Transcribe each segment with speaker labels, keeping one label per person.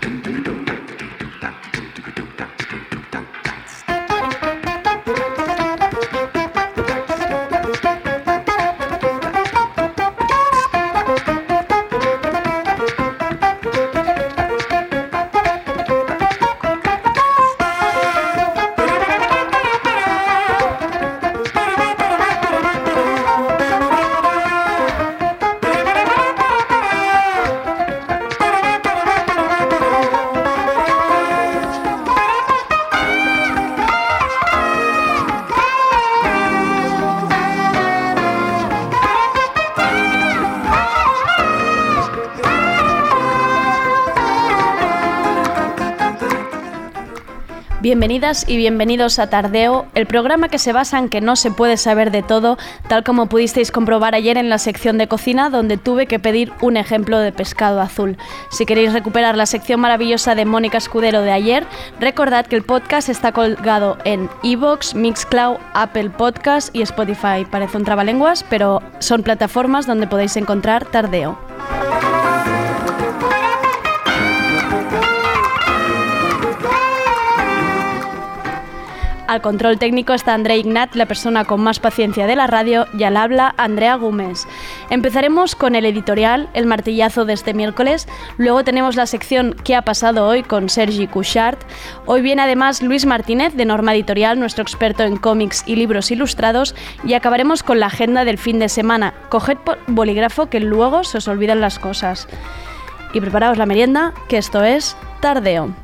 Speaker 1: to Bienvenidas y bienvenidos a Tardeo, el programa que se basa en que no se puede saber de todo, tal como pudisteis comprobar ayer en la sección de cocina donde tuve que pedir un ejemplo de pescado azul. Si queréis recuperar la sección maravillosa de Mónica Escudero de ayer, recordad que el podcast está colgado en Evox, Mixcloud, Apple Podcast y Spotify. Parece un trabalenguas, pero son plataformas donde podéis encontrar Tardeo. Al control técnico está André Ignat, la persona con más paciencia de la radio, y al habla Andrea Gómez. Empezaremos con el editorial, el martillazo de este miércoles. Luego tenemos la sección ¿Qué ha pasado hoy? con Sergi Couchard. Hoy viene además Luis Martínez de Norma Editorial, nuestro experto en cómics y libros ilustrados. Y acabaremos con la agenda del fin de semana. Coged bolígrafo que luego se os olvidan las cosas. Y preparaos la merienda, que esto es Tardeo.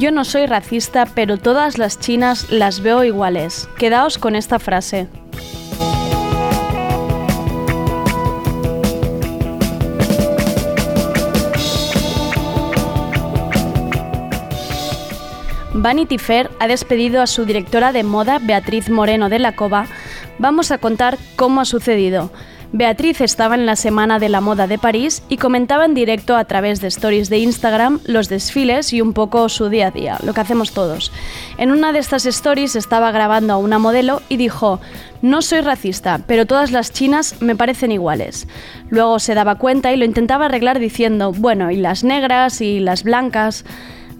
Speaker 1: Yo no soy racista, pero todas las chinas las veo iguales. Quedaos con esta frase. Vanity Fair ha despedido a su directora de moda, Beatriz Moreno de la Cova. Vamos a contar cómo ha sucedido. Beatriz estaba en la Semana de la Moda de París y comentaba en directo a través de stories de Instagram los desfiles y un poco su día a día, lo que hacemos todos. En una de estas stories estaba grabando a una modelo y dijo, no soy racista, pero todas las chinas me parecen iguales. Luego se daba cuenta y lo intentaba arreglar diciendo, bueno, y las negras y las blancas.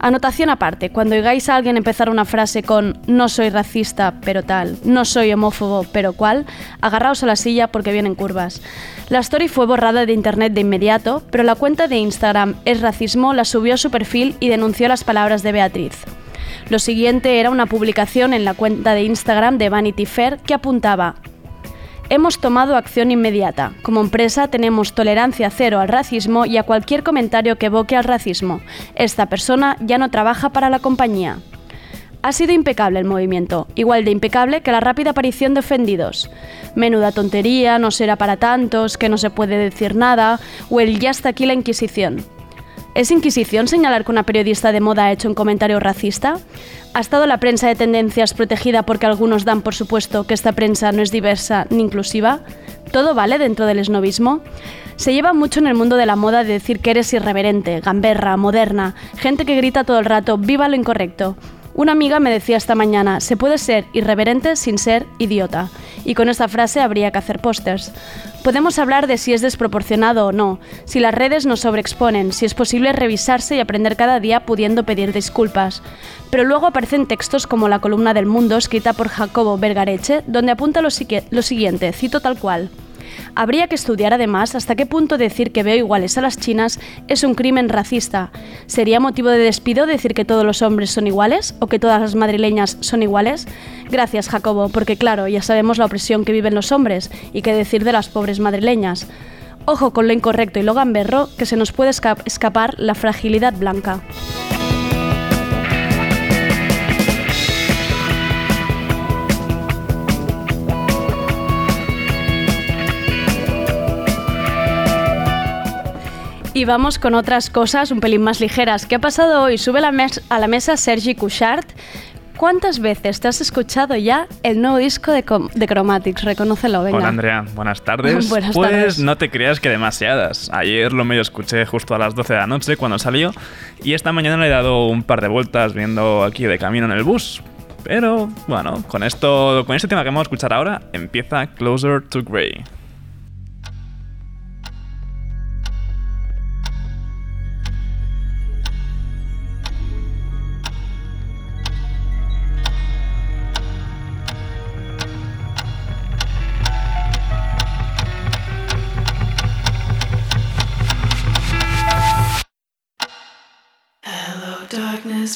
Speaker 1: Anotación aparte, cuando oigáis a alguien empezar una frase con no soy racista, pero tal, no soy homófobo, pero cual, agarraos a la silla porque vienen curvas. La story fue borrada de internet de inmediato, pero la cuenta de Instagram Es Racismo la subió a su perfil y denunció las palabras de Beatriz. Lo siguiente era una publicación en la cuenta de Instagram de Vanity Fair que apuntaba hemos tomado acción inmediata. Como empresa tenemos tolerancia cero al racismo y a cualquier comentario que evoque al racismo. Esta persona ya no trabaja para la compañía. Ha sido impecable el movimiento, igual de impecable que la rápida aparición de ofendidos. Menuda tontería, no será para tantos, que no se puede decir nada, o el ya está aquí la Inquisición. ¿Es Inquisición señalar que una periodista de moda ha hecho un comentario racista? ¿Ha estado la prensa de tendencias protegida porque algunos dan por supuesto que esta prensa no es diversa ni inclusiva? ¿Todo vale dentro del esnovismo? Se lleva mucho en el mundo de la moda de decir que eres irreverente, gamberra, moderna, gente que grita todo el rato, viva lo incorrecto. Una amiga me decía esta mañana, se puede ser irreverente sin ser idiota. Y con esta frase habría que hacer pósters. Podemos hablar de si es desproporcionado o no, si las redes nos sobreexponen, si es posible revisarse y aprender cada día pudiendo pedir disculpas. Pero luego aparecen textos como la columna del mundo escrita por Jacobo Bergareche, donde apunta lo, lo siguiente, cito tal cual. Habría que estudiar además hasta qué punto decir que veo iguales a las chinas es un crimen racista. ¿Sería motivo de despido decir que todos los hombres son iguales o que todas las madrileñas son iguales? Gracias, Jacobo, porque claro, ya sabemos la opresión que viven los hombres y qué decir de las pobres madrileñas. Ojo con lo incorrecto y lo gamberro, que se nos puede escapar la fragilidad blanca. Y vamos con otras cosas un pelín más ligeras. ¿Qué ha pasado hoy? Sube la a la mesa Sergi Couchard. ¿Cuántas veces te has escuchado ya el nuevo disco de, de Chromatics? Reconócelo, venga.
Speaker 2: Hola Andrea, buenas tardes.
Speaker 1: buenas
Speaker 2: pues
Speaker 1: tardes.
Speaker 2: no te creas que demasiadas. Ayer lo medio escuché justo a las 12 de la noche cuando salió y esta mañana le he dado un par de vueltas viendo aquí de camino en el bus. Pero bueno, con esto, con este tema que vamos a escuchar ahora, empieza Closer to Grey.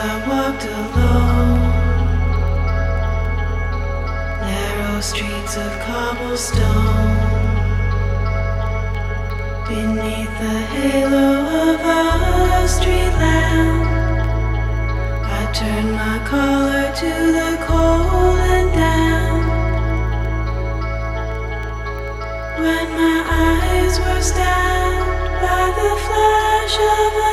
Speaker 3: I walked alone, narrow streets of cobblestone. Beneath the halo of a street lamp, I turned my collar to the cold and damp. When my eyes were stabbed by the flash of a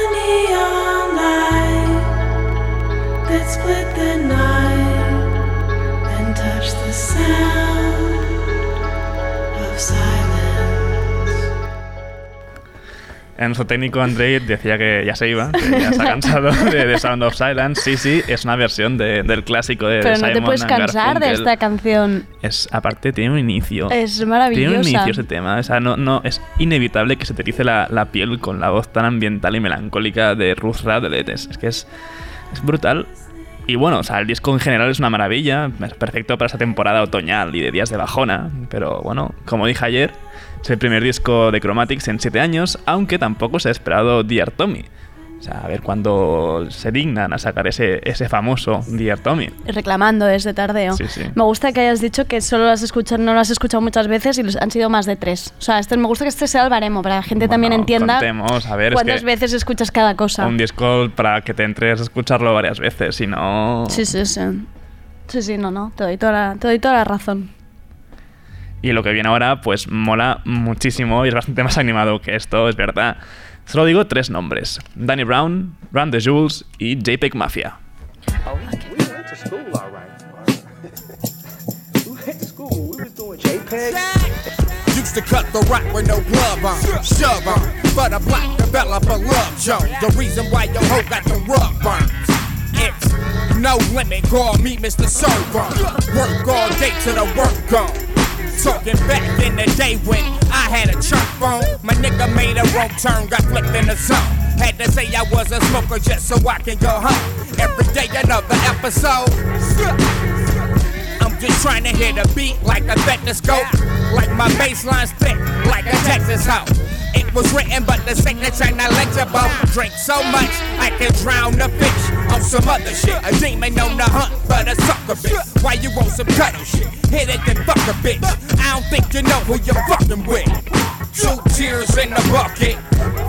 Speaker 2: En nuestro técnico Andrei decía que ya se iba, que ya se ha cansado de The Sound of Silence. Sí, sí, es una versión de- del clásico de
Speaker 1: Pero no
Speaker 2: Simon
Speaker 1: te puedes cansar de esta canción.
Speaker 2: Es, aparte, tiene un inicio.
Speaker 1: Es
Speaker 2: Tiene un inicio ese tema. O sea, no, no, es inevitable que se te erice la, la piel con la voz tan ambiental y melancólica de Ruth Radlett. Es, es que es, es brutal. Y bueno, o sea, el disco en general es una maravilla. Es perfecto para esa temporada otoñal y de días de bajona. Pero bueno, como dije ayer, es el primer disco de Chromatics en 7 años, aunque tampoco se ha esperado Dear Tommy. O sea, a ver cuándo se dignan a sacar ese, ese famoso Dear Tommy.
Speaker 1: Reclamando desde tardeo.
Speaker 2: Sí, sí.
Speaker 1: Me gusta que hayas dicho que solo lo has escuchado, no lo has escuchado muchas veces y los- han sido más de tres. O sea, este, me gusta que este sea el baremo para que la gente también
Speaker 2: Bueno,
Speaker 1: entienda
Speaker 2: contemos, a ver, es
Speaker 1: cuántas
Speaker 2: que-
Speaker 1: veces escuchas cada cosa.
Speaker 2: Un disco para que te entres a escucharlo varias veces, si no...
Speaker 1: Sí, sí, sí. Sí, sí, no, no. Te doy toda la, te doy toda la razón.
Speaker 2: Y lo que viene ahora, pues mola muchísimo y es bastante más animado que esto, es verdad. Solo digo tres nombres. Danny Brown, Run the Jules y JPEG Mafia.
Speaker 4: To
Speaker 5: cut the rock with no glove on, shove on. But a black developer love. The reason why your hoe got the rug burns. It's no limit, call me Mr. Work all day the work gone. Talking back in the day when I had a church phone. My nigga made a wrong turn, got flipped in the zone. Had to say I was a smoker just so I can go home. Every day another episode. Just trying to hit a beat like a stethoscope. Like my bassline's thick, like a Texas hoe. It was written, but the signature not legible. Drink so much, I can drown the fish on some other shit. A demon on the hunt, but a sucker bitch. Why you want some cuddle shit? Hit it, then fuck a bitch. I don't think you know who you're fucking with. Two tears in the bucket.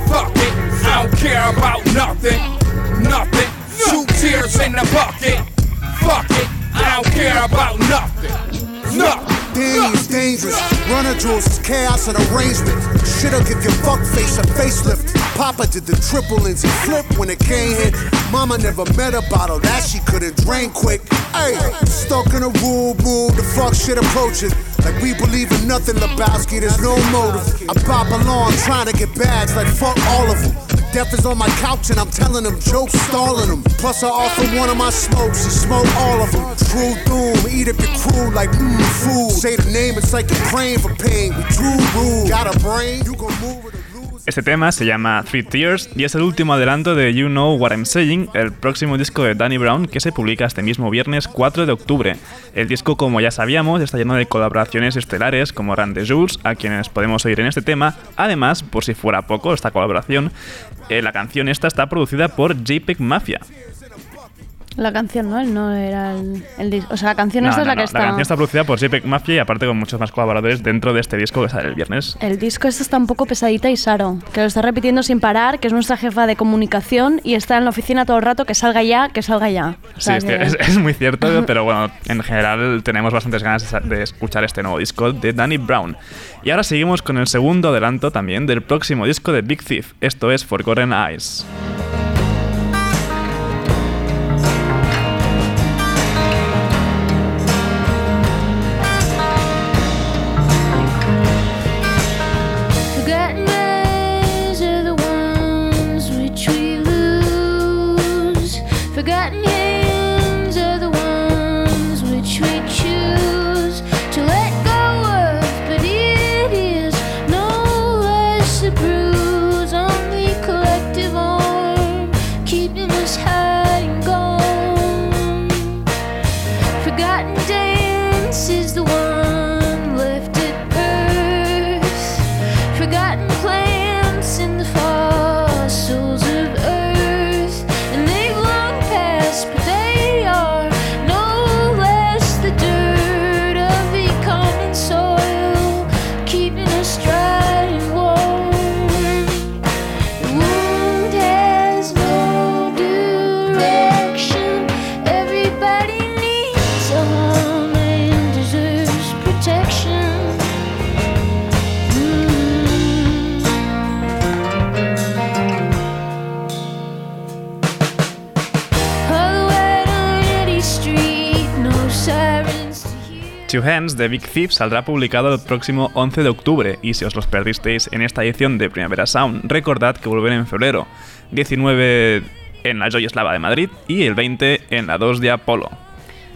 Speaker 5: Fuck it, I don't care about nothing. Nothing. Two tears in the bucket. Fuck it, I don't care about nothing. Nothing.
Speaker 6: Is dangerous. Runner jewels is chaos and arrangement. Shit'll give your fuck face a facelift. Papa did the triple Lindsay flip when it came hit. Mama never met a bottle that she couldn't drain quick. Hey, stuck in a rule, rule, the fuck shit approaching. Like we believe in nothing, Lebowski, there's no motive. I pop along trying to get bags like fuck all of them. Death is on my couch and I'm telling them jokes, stalling them. Plus I offer one of my smokes, he smoke all of them. True doom, eat up your crew like mmm food. Say the name, it's like you're praying for pain. We true rule. Got a brain, you gon' move it
Speaker 2: Este tema se llama Three Tears y es el último adelanto de You Know What I'm Saying, el próximo disco de Danny Brown que se publica este mismo viernes 4 de octubre. El disco, como ya sabíamos, está lleno de colaboraciones estelares como Randy Jules, a quienes podemos oír en este tema. Además, por si fuera poco esta colaboración, eh, la canción esta está producida por JPEG Mafia,
Speaker 1: La canción, ¿no? Él no era el, el disco. O sea, la canción
Speaker 2: No,
Speaker 1: esta es
Speaker 2: no,
Speaker 1: la que
Speaker 2: no,
Speaker 1: está.
Speaker 2: La canción está producida por JPEG Mafia y aparte con muchos más colaboradores dentro de este disco que sale el viernes.
Speaker 1: El disco este está un poco pesadita y Saro, que lo está repitiendo sin parar, que es nuestra jefa de comunicación y está en la oficina todo el rato, que salga ya, que salga ya. O
Speaker 2: Sí,
Speaker 1: sea
Speaker 2: es,
Speaker 1: que-
Speaker 2: que es, es muy cierto, pero bueno, en general tenemos bastantes ganas de escuchar este nuevo disco de Danny Brown. Y ahora seguimos con el segundo adelanto también del próximo disco de Big Thief. Esto es Forgotten Eyes.
Speaker 7: Hands
Speaker 2: de Big Thief saldrá publicado el próximo 11 de octubre y si os los perdisteis en esta edición de Primavera Sound, recordad que vuelven en febrero, 19 en la Joy Eslava de Madrid y el 20 en la 2 de Apolo.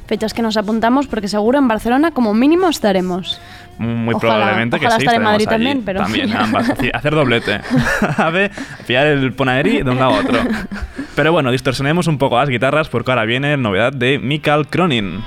Speaker 1: Fechas que nos apuntamos porque seguro en Barcelona como mínimo estaremos.
Speaker 2: Muy
Speaker 1: Ojalá-
Speaker 2: probablemente que sí.
Speaker 1: estar en Madrid
Speaker 2: allí.
Speaker 1: también, pero-
Speaker 2: También, ambas. Hacer doblete. A ver, pillar el Ponaderi de un lado a otro. Pero bueno, distorsionemos un poco las guitarras porque ahora viene novedad de Mikael Cronin.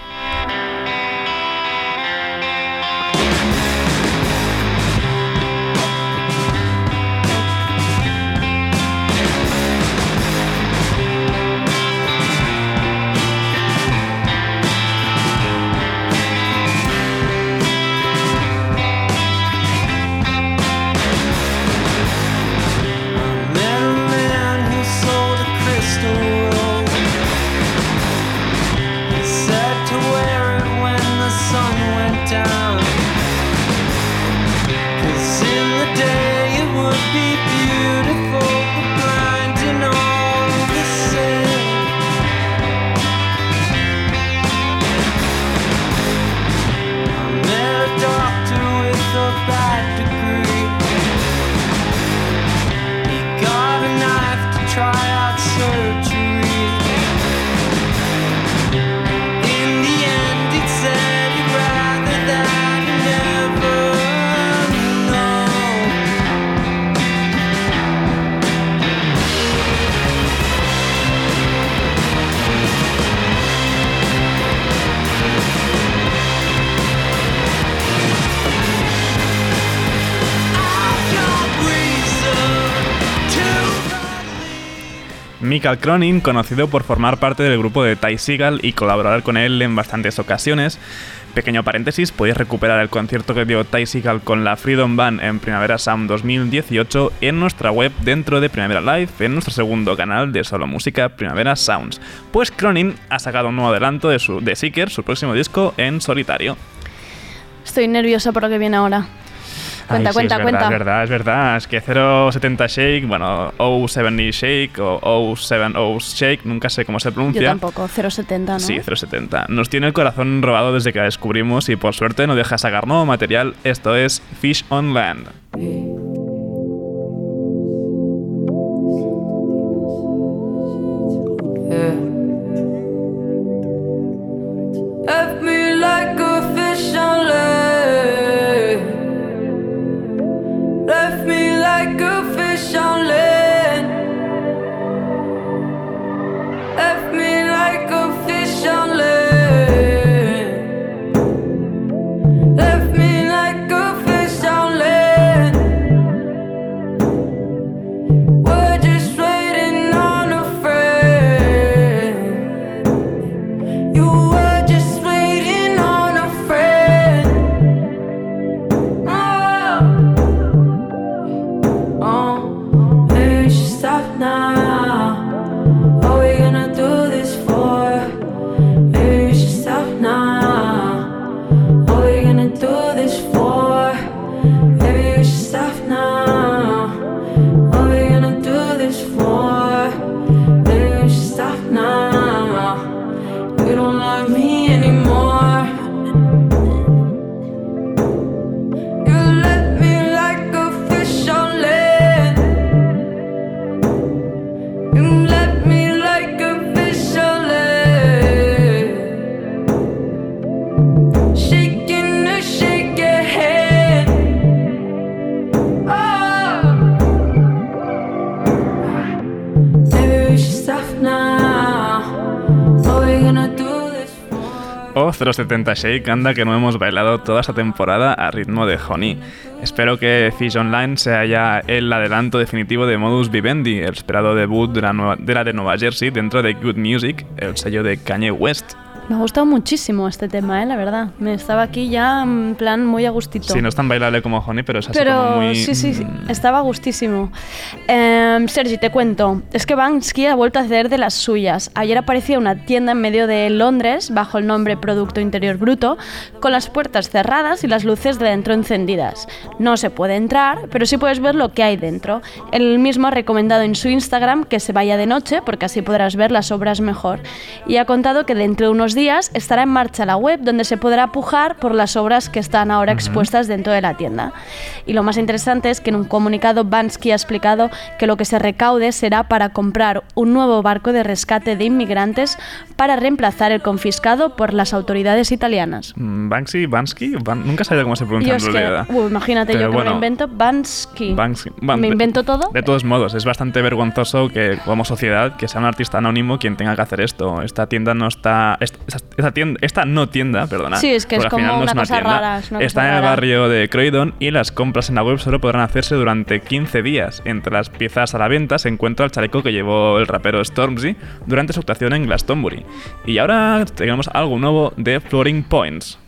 Speaker 8: To
Speaker 2: Mikael Cronin, conocido por formar parte del grupo de Ty Seagal y colaborar con él en bastantes ocasiones. Pequeño paréntesis, podéis recuperar el concierto que dio Ty Seagal con la Freedom Band en Primavera Sound 2018 en nuestra web dentro de Primavera Live, en nuestro segundo canal de solo música Primavera Sounds. Pues Cronin ha sacado un nuevo adelanto de, su, de Seeker, su próximo disco en solitario.
Speaker 1: Estoy nerviosa por lo que viene ahora. Cuenta,
Speaker 2: Ay, sí,
Speaker 1: cuenta,
Speaker 2: es
Speaker 1: cuenta.
Speaker 2: Verdad, es verdad, es verdad. Es que 070 Shake, bueno, 070 Shake o 070 Shake, nunca sé cómo se pronuncia.
Speaker 1: Yo tampoco, 070, ¿no?
Speaker 2: Sí, 070. Nos tiene el corazón robado desde que la descubrimos y por suerte no deja sacar nuevo material. Esto es Fish on Land.
Speaker 8: Left me like a fish on land. Like a fish
Speaker 7: on land. Left me
Speaker 2: O 070 Shake, anda que no hemos bailado toda esta temporada a ritmo de Honey. Espero que Fish Online sea ya el adelanto definitivo de Modus Vivendi, el esperado debut de la, nueva- de la de Nueva Jersey dentro de Good Music, el sello de Kanye West.
Speaker 1: Me ha gustado muchísimo este tema, ¿eh? la verdad. Me estaba aquí ya en plan muy a gustito.
Speaker 2: Sí, no es tan bailable como Honey, pero es así
Speaker 1: Pero
Speaker 2: como muy...
Speaker 1: sí, sí, sí,
Speaker 2: mm,
Speaker 1: estaba gustísimo. Em, Sergi, te cuento. Es que Banksy ha vuelto a hacer de las suyas. Ayer aparecía una tienda en medio de Londres, bajo el nombre Producto Interior Bruto, con las puertas cerradas y las luces de dentro encendidas. No se puede entrar, pero sí puedes ver lo que hay dentro. Él mismo ha recomendado en su Instagram que se vaya de noche, porque así podrás ver las obras mejor. Y ha contado que dentro de unos días estará en marcha la web donde se podrá pujar por las obras que están ahora expuestas dentro de la tienda. Y lo más interesante es que en un comunicado Bansky ha explicado que lo que se recaude será para comprar un nuevo barco de rescate de inmigrantes para reemplazar el confiscado por las autoridades italianas.
Speaker 2: mm, Banksy, Bansky, Ban- nunca sabía cómo se pronuncia en
Speaker 1: es que,
Speaker 2: realidad.
Speaker 1: uh, imagínate,
Speaker 2: Pero
Speaker 1: yo que me
Speaker 2: bueno,
Speaker 1: lo invento, Bansky.
Speaker 2: Banksy. Ban-
Speaker 1: ¿Me invento todo?
Speaker 2: De todos modos, es bastante vergonzoso que como sociedad que sea un artista anónimo quien tenga que hacer esto. Esta tienda no está... Esta, esta tienda, esta no tienda, perdona.
Speaker 1: Sí, es que es como
Speaker 2: no
Speaker 1: rara, es una
Speaker 2: está
Speaker 1: cosa
Speaker 2: en el barrio de Croydon y las compras en la web solo podrán hacerse durante 15 días. Entre las piezas a la venta se encuentra el chaleco que llevó el rapero Stormzy durante su actuación en Glastonbury. Y ahora tenemos algo nuevo de Floating Points.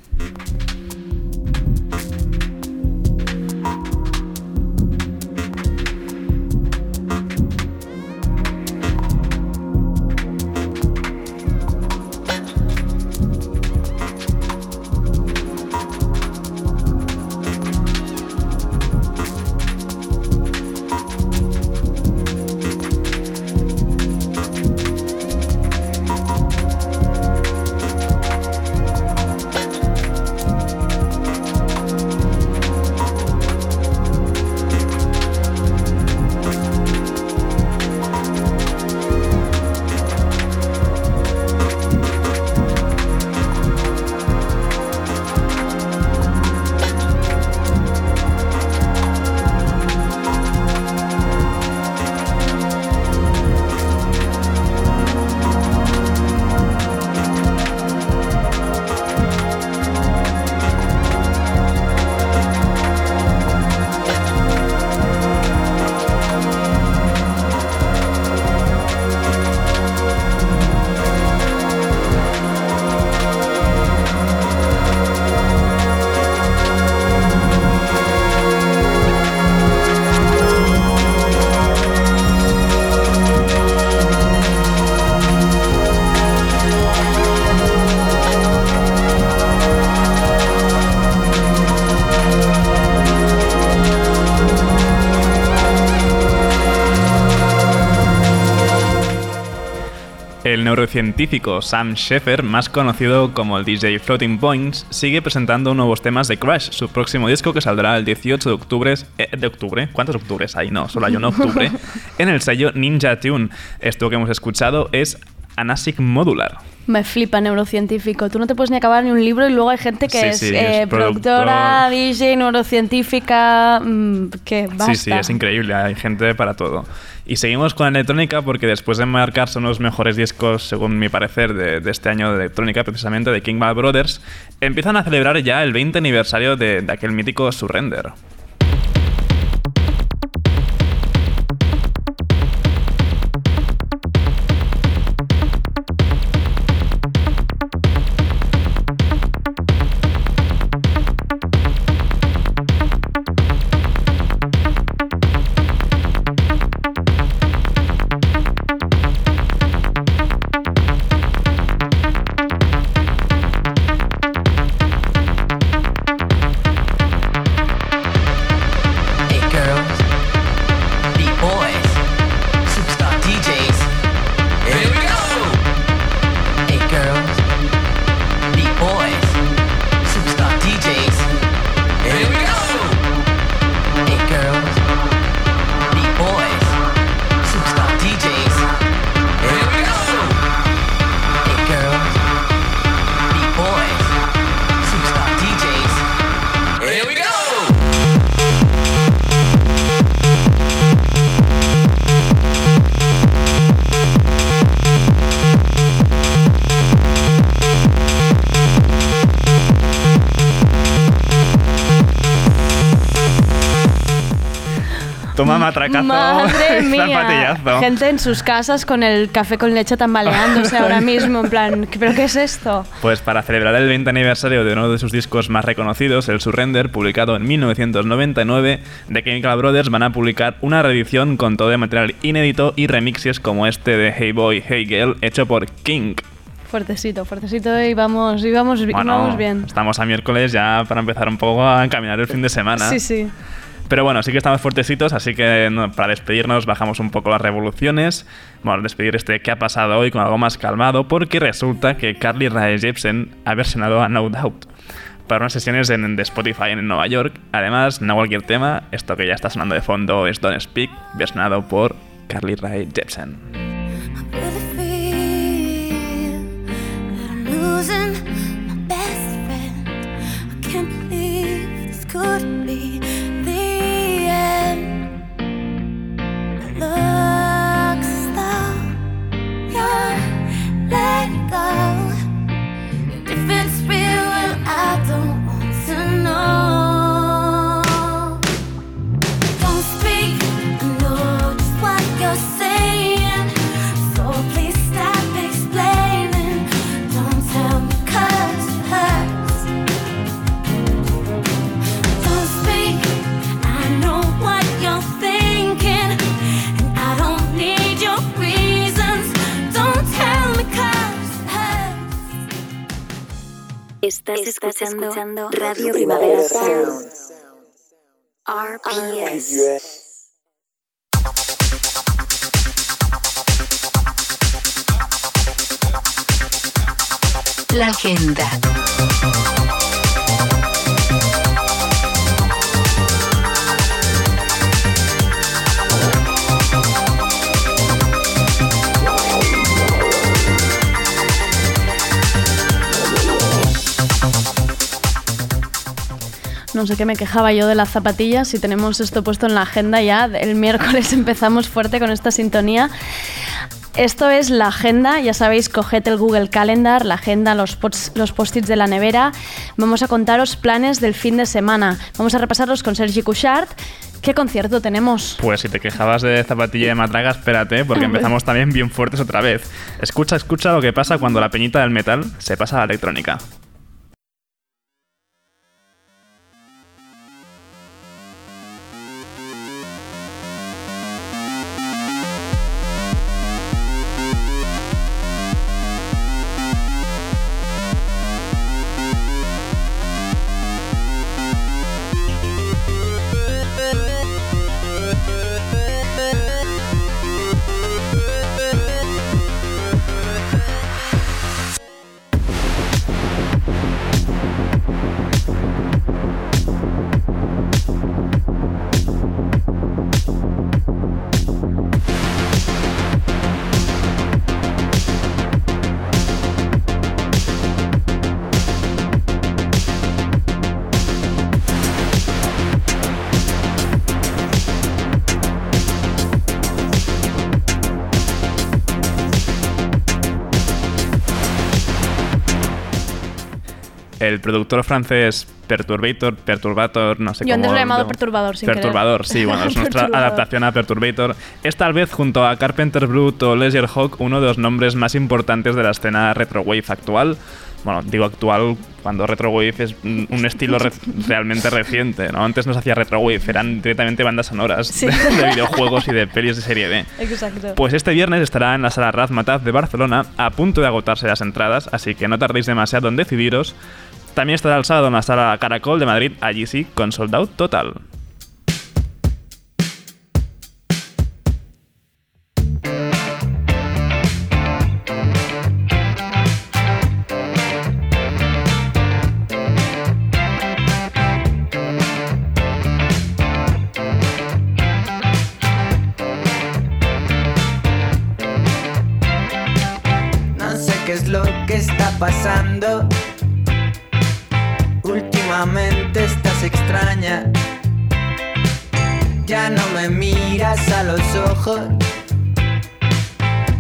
Speaker 2: El neurocientífico Sam Sheffer, más conocido como el DJ Floating Points, sigue presentando nuevos temas de Crash, su próximo disco que saldrá el 18 de octubre. eh, ¿De octubre? ¿Cuántos octubres hay? No, solo hay uno octubre. en el sello Ninja Tune. Esto que hemos escuchado es Anasic Modular.
Speaker 1: Me flipa neurocientífico. Tú no te puedes ni acabar ni un libro y luego hay gente que
Speaker 2: Sí,
Speaker 1: es,
Speaker 2: sí,
Speaker 1: eh,
Speaker 2: es
Speaker 1: productora,
Speaker 2: productor.
Speaker 1: DJ, neurocientífica, mm, que basta.
Speaker 2: Sí, sí, es increíble, hay gente para todo. Y seguimos con la electrónica porque después de marcarse unos mejores discos, según mi parecer, de, de este año de electrónica, precisamente de King Bad Brothers, empiezan a celebrar ya el 20 aniversario de, de aquel mítico Surrender. Toma matracazo,
Speaker 1: Madre mía. Gente en sus casas con el café con leche tambaleándose ahora mismo, en plan, ¿pero qué es esto?
Speaker 2: Pues para celebrar el 20 aniversario de uno de sus discos más reconocidos, el Surrender, publicado en 1999, The Chemical Brothers van a publicar una reedición con todo el material inédito y remixes como este de Hey Boy, Hey Girl, hecho por King.
Speaker 1: Fuertecito, fuertecito y vamos, y vamos, y
Speaker 2: Bueno,
Speaker 1: vamos bien.
Speaker 2: estamos a miércoles ya para empezar un poco a encaminar el fin de semana.
Speaker 1: Sí, sí.
Speaker 2: Pero bueno, sí que estamos fuertecitos, así que para despedirnos bajamos un poco las revoluciones. Bueno, despedir este que ha pasado hoy con algo más calmado, porque resulta que Carly Rae Jepsen ha versionado a No Doubt para unas sesiones en, de Spotify en Nueva York. Además, no cualquier tema, esto que ya está sonando de fondo es Don't Speak, versionado por Carly Rae Jepsen.
Speaker 7: Go. If it's real, I don't want to know.
Speaker 9: Estás, escuchando, Radio Primavera Sound. RPS.
Speaker 10: La agenda.
Speaker 1: No sé qué me quejaba yo de las zapatillas. Si tenemos esto puesto en la agenda ya, el miércoles empezamos fuerte con esta sintonía. Esto es la agenda, ya sabéis, coged el Google Calendar, la agenda, los, los post-its de la nevera. Vamos a contaros planes del fin de semana. Vamos a repasarlos con Sergi Couchard. ¿Qué concierto tenemos?
Speaker 2: Pues si te quejabas de zapatilla de matraga, espérate, porque empezamos también bien fuertes otra vez. Escucha, escucha lo que pasa cuando la peñita del metal se pasa a la electrónica. El productor francés Perturbator, Perturbator, no sé
Speaker 1: Yo antes
Speaker 2: cómo...
Speaker 1: lo he llamado Perturbador, sin querer.
Speaker 2: Perturbador, sí, bueno, es nuestra adaptación a Perturbator. Es tal vez junto a Carpenter Brute o Ledger Hawk uno de los nombres más importantes de la escena retrowave actual. Bueno, digo actual cuando retrowave es un un estilo re- realmente reciente, ¿no? Antes no se hacía retrowave, eran directamente bandas sonoras
Speaker 1: Sí.
Speaker 2: de, de videojuegos y de pelis de serie B.
Speaker 1: Exacto.
Speaker 2: Pues este viernes estará en la sala Razmataz de Barcelona, a punto de agotarse las entradas, así que no tardéis demasiado en decidiros. También estará el sábado en la sala Caracol de Madrid, allí sí, con sold out total.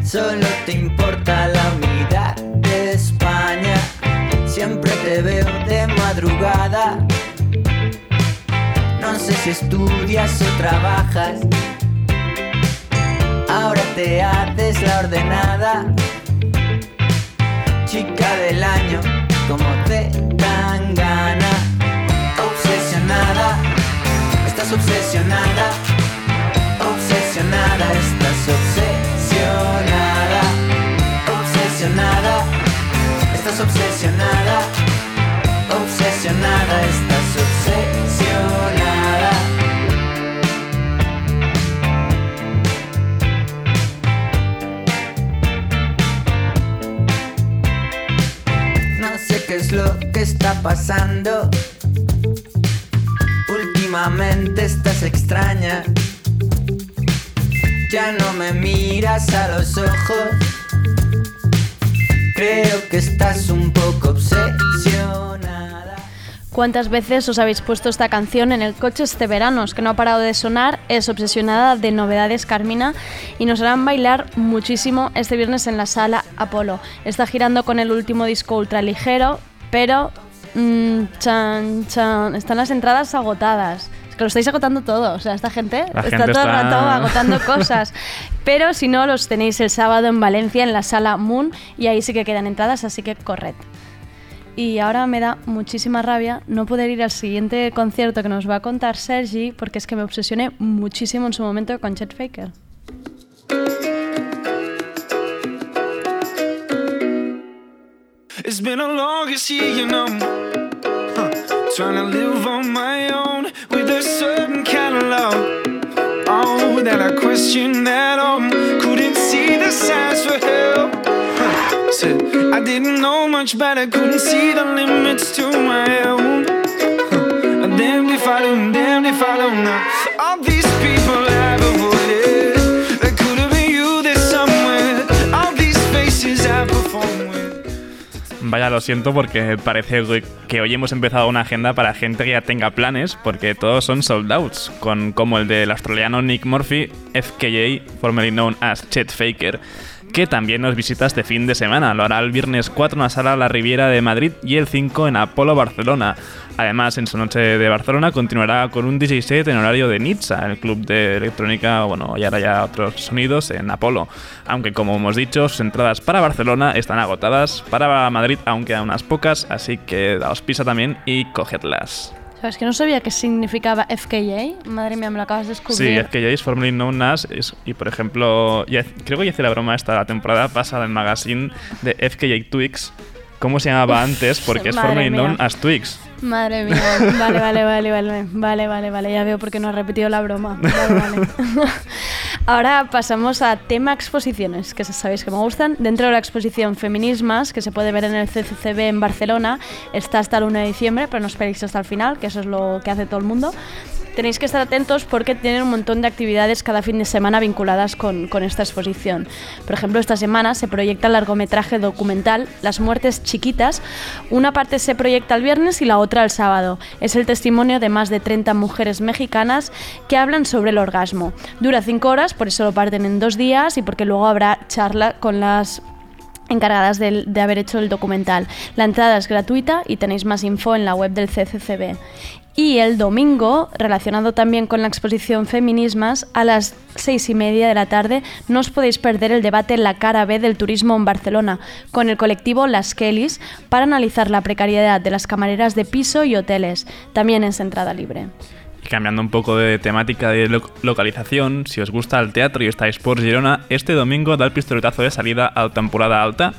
Speaker 8: Solo te importa la unidad de España. Siempre te veo de madrugada. No sé si estudias o trabajas. Ahora te haces la ordenada. Chica del año, como te dan gana. Obsesionada, estás obsesionada. Estás obsesionada. Obsesionada, estás obsesionada. Obsesionada, estás obsesionada. No sé qué es lo que está pasando. Últimamente estás extraña. Ya no me miras a los ojos. Creo que estás un poco obsesionada.
Speaker 1: ¿Cuántas veces os habéis puesto esta canción en el coche este verano? Es que no ha parado de sonar, es obsesionada de novedades Carmina y nos harán bailar muchísimo este viernes en la sala Apolo. Está girando con el último disco ultra ligero, pero mm, chan, chan, están las entradas agotadas. Que lo estáis agotando todo, o sea, esta gente
Speaker 2: La
Speaker 1: está
Speaker 2: gente
Speaker 1: todo el
Speaker 2: está-
Speaker 1: rato agotando cosas. Pero si no, los tenéis el sábado en Valencia en la sala Moon y ahí sí que quedan entradas, así que corred. Y ahora me da muchísima rabia no poder ir al siguiente concierto que nos va a contar Sergi, porque es que me obsesioné muchísimo en su momento con Chet Faker.
Speaker 11: It's been a longest year, you know. Huh. Trying to live on my own with a certain kind of love. Oh, that I question at all. Couldn't see the signs for help. Said I didn't know much better, couldn't see the limits to my
Speaker 2: Vaya, lo siento porque parece que- hoy hemos empezado una agenda para gente que ya tenga planes, porque todos son sold outs, con, como el del australiano Nick Murphy, FKJ, formerly known as Chet Faker, que también nos visita este fin de semana. Lo hará el viernes 4 en la sala La Riviera de Madrid y el 5 en Apolo Barcelona. Además, en su noche de Barcelona continuará con un DJ set en horario de Nizza, el club de electrónica, bueno, y ahora ya otros sonidos en Apolo. Aunque como hemos dicho, sus entradas para Barcelona están agotadas, para Madrid aún quedan unas pocas, así que daos pisa también y cogedlas.
Speaker 1: ¿Sabes que no sabía qué significaba FKJ? Madre mía, me lo acabas de
Speaker 2: Sí,
Speaker 1: descubrir.
Speaker 2: es que ya es formerly known as, es- y por ejemplo, ya- creo que ya hice la broma esta la temporada pasada en magazine de FKJ Twix, cómo se llamaba antes, porque es formerly known as Twix.
Speaker 1: Madre mía, vale, vale, vale, vale, vale, vale, vale, ya veo por qué no has repetido la broma. Vale, vale. Ahora pasamos a tema exposiciones, que sabéis que me gustan. Dentro de la exposición Feminismas, que se puede ver en el CCCB en Barcelona, está hasta el 1 de diciembre, pero no esperéis hasta el final, que eso es lo que hace todo el mundo. Tenéis que estar atentos porque tienen un montón de actividades cada fin de semana vinculadas con, con esta exposición. Por ejemplo, esta semana se proyecta el largometraje documental Las muertes chiquitas. Una parte se proyecta el viernes y la otra el sábado. Es el testimonio de más de 30 mujeres mexicanas que hablan sobre el orgasmo. Dura 5 horas, por eso lo parten en dos días y porque luego habrá charla con las encargadas del- de, haber hecho el documental. La entrada es gratuita y tenéis más info en la web del CCCB. Y el domingo, relacionado también con la exposición Feminismas, a las seis y media de la tarde no os podéis perder el debate la cara B del turismo en Barcelona con el colectivo Las Kellys para analizar la precariedad de las camareras de piso y hoteles. También es entrada libre.
Speaker 2: Y cambiando un poco de temática de lo- localización, si os gusta el teatro y estáis por Girona, este domingo da el pistoletazo de salida a temporada alta.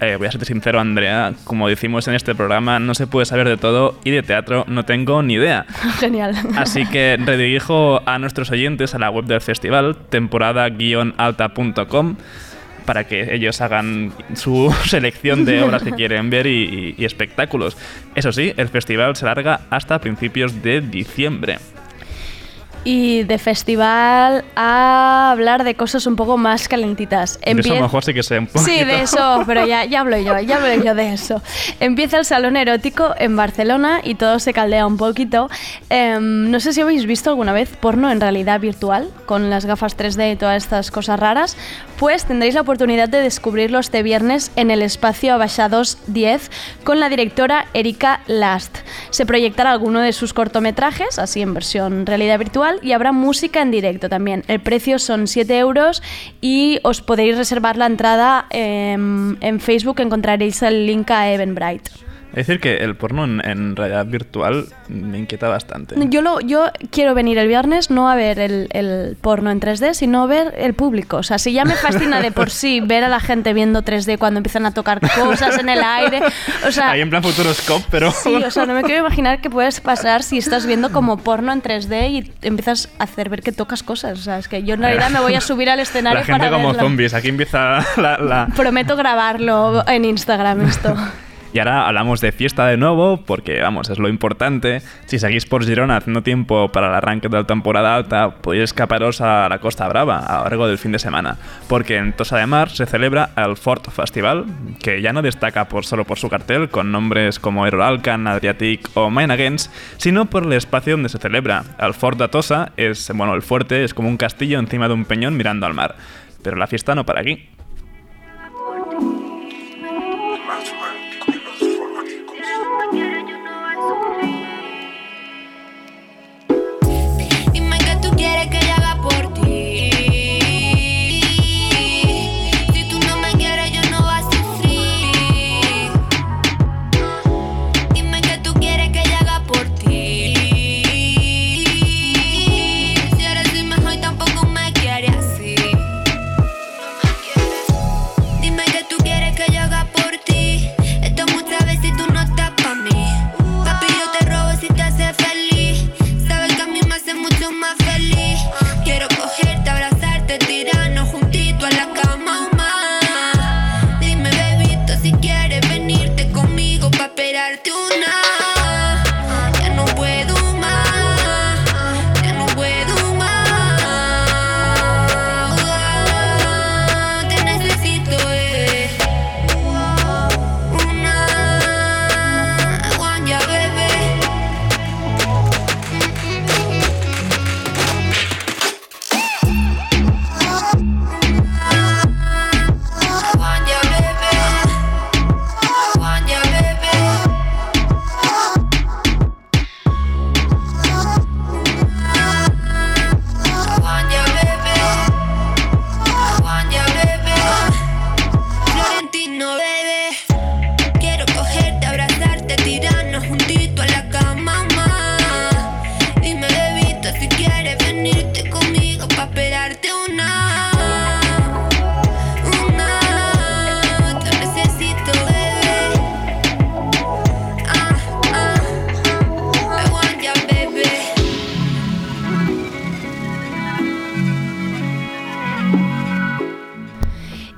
Speaker 2: Eh, voy a serte sincero, Andrea, como decimos en este programa, no se puede saber de todo y de teatro no tengo ni idea.
Speaker 1: Genial.
Speaker 2: Así que redirijo a nuestros oyentes a la web del festival, temporada-alta.com, para que ellos hagan su selección de obras que quieren ver y, y- y espectáculos. Eso sí, el festival se larga hasta principios de diciembre.
Speaker 1: Y de festival a hablar de cosas un poco más calentitas.
Speaker 2: De eso
Speaker 1: Empie-
Speaker 2: mejor sí que sé un poquito.
Speaker 1: Sí, de eso, pero ya, ya hablo yo, ya hablo yo de eso. Empieza el Salón Erótico en Barcelona y todo se caldea un poquito. Em, no sé si habéis visto alguna vez porno en realidad virtual, con las gafas 3D y todas estas cosas raras. Pues tendréis la oportunidad de descubrirlo este viernes en el espacio Abaixados 10 con la directora Erika Last. Se proyectará alguno de sus cortometrajes, así en versión realidad virtual, y habrá música en directo también. El precio son 7 euros y os podéis reservar la entrada em, en Facebook, encontraréis el link a Eventbrite.
Speaker 2: Es decir, que el porno en, en realidad virtual me inquieta bastante.
Speaker 1: Yo, lo, yo quiero venir el viernes no a ver el, el porno en 3D, sino a ver el público. O sea, si ya me fascina de por sí ver a la gente viendo 3D cuando empiezan a tocar cosas en el aire. O sea,
Speaker 2: Ahí en plan Futuroscope, pero...
Speaker 1: Sí, o sea, no me quiero imaginar qué puedes pasar si estás viendo como porno en 3D y empiezas a hacer ver que tocas cosas. O sea, es que yo en realidad me voy a subir al escenario
Speaker 2: La gente
Speaker 1: para
Speaker 2: como
Speaker 1: verlo.
Speaker 2: zombies. Aquí empieza la- la,
Speaker 1: Prometo grabarlo en Instagram esto.
Speaker 2: Y ahora hablamos de fiesta de nuevo, porque vamos, es lo importante. Si seguís por Girona haciendo tiempo para el arranque de la temporada alta, podéis escaparos a la Costa Brava a lo largo del fin de semana. Porque en Tosa de Mar se celebra el Fort Festival, que ya no destaca por solo por su cartel, con nombres como Alcan, Adriatic o Mine Against, sino por el espacio donde se celebra. El Fort de Tosa es, bueno, el fuerte es como un castillo encima de un peñón mirando al mar. Pero la fiesta no para aquí.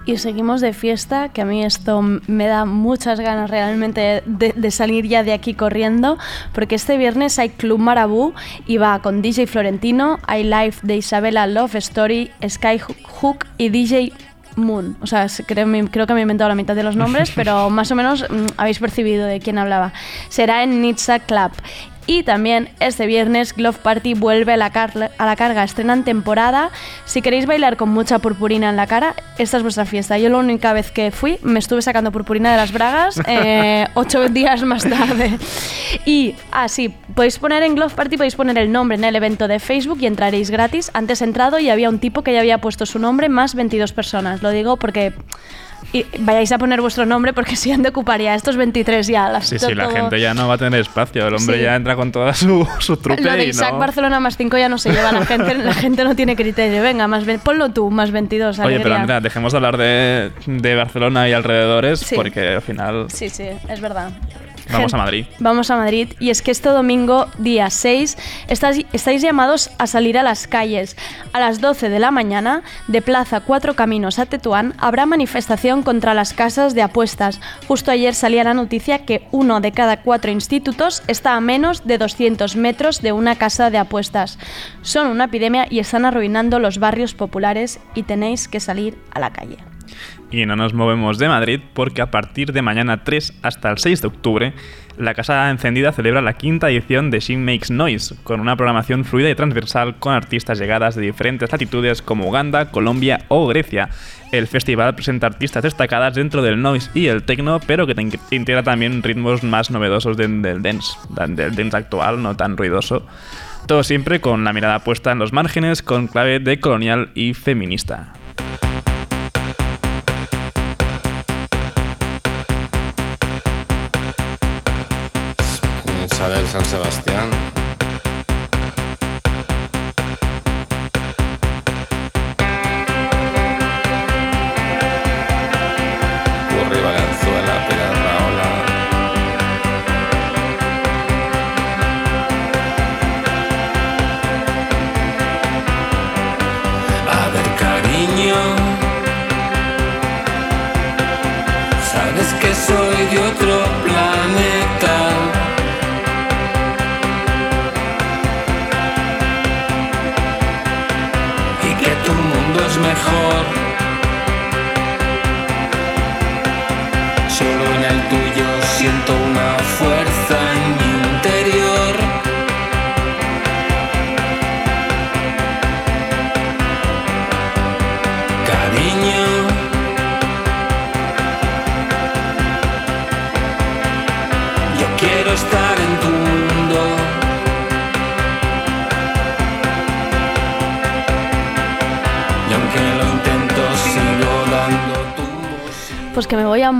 Speaker 12: Y
Speaker 1: seguimos de fiesta, que a mí esto me da muchas ganas realmente de, de salir ya de aquí corriendo, porque este viernes hay Club Marabú y va con DJ Florentino, hay live de Isabela Love Story, Skyhook y DJ Moon. O sea, se- creo, creo que me he inventado la mitad de los nombres, pero más o menos mm, habéis percibido de quién hablaba. Será en Nitsa Club. Y también este viernes Glove Party vuelve a la, car- a la carga, estrenan temporada. Si queréis bailar con mucha purpurina en la cara, esta es vuestra fiesta. Yo la única vez que fui me estuve sacando purpurina de las bragas eh, ocho días más tarde. Y, ah, sí, podéis poner en Glove Party, podéis poner el nombre en el evento de Facebook y entraréis gratis. Antes he entrado y había un tipo que ya había puesto su nombre más 22 personas. Lo digo porque... y vayáis a poner vuestro nombre porque si han de ocupar ya estos 23 ya. Las,
Speaker 2: Sí, sí, la
Speaker 1: todo-
Speaker 2: gente ya no va a tener espacio. El hombre
Speaker 1: Sí.
Speaker 2: ya entra con toda su, su trupe
Speaker 1: Lo de
Speaker 2: y
Speaker 1: Isaac
Speaker 2: no...
Speaker 1: Barcelona más 5 ya no se lleva. La gente, la gente no tiene criterio. Venga, más ve- ponlo tú, más 22.
Speaker 2: Oye, pero
Speaker 1: alegría.
Speaker 2: mira, dejemos de hablar de, de Barcelona y alrededores
Speaker 1: Sí.
Speaker 2: porque al final
Speaker 1: Sí, sí, es verdad.
Speaker 2: Vamos a Madrid.
Speaker 1: Vamos a Madrid y es que este domingo, día 6, estáis, estáis llamados a salir a las calles. A las 12 de la mañana, de Plaza Cuatro Caminos a Tetuán, habrá manifestación contra las casas de apuestas. Justo ayer salía la noticia que uno de cada cuatro institutos está a menos de 200 metros de una casa de apuestas. Son una epidemia y están arruinando los barrios populares y tenéis que salir a la calle.
Speaker 2: Y no nos movemos de Madrid porque a partir de mañana 3 hasta el 6 de octubre, la Casa Encendida celebra la quinta edición de She Makes Noise, con una programación fluida y transversal con artistas llegadas de diferentes latitudes como Uganda, Colombia o Grecia. El festival presenta artistas destacadas dentro del noise y el techno, pero que te in- integra también ritmos más novedosos de- del dance, dan- del dance actual, no tan ruidoso. Todo siempre con la mirada puesta en los márgenes, con clave de colonial y feminista.
Speaker 13: Isabel San Sebastián.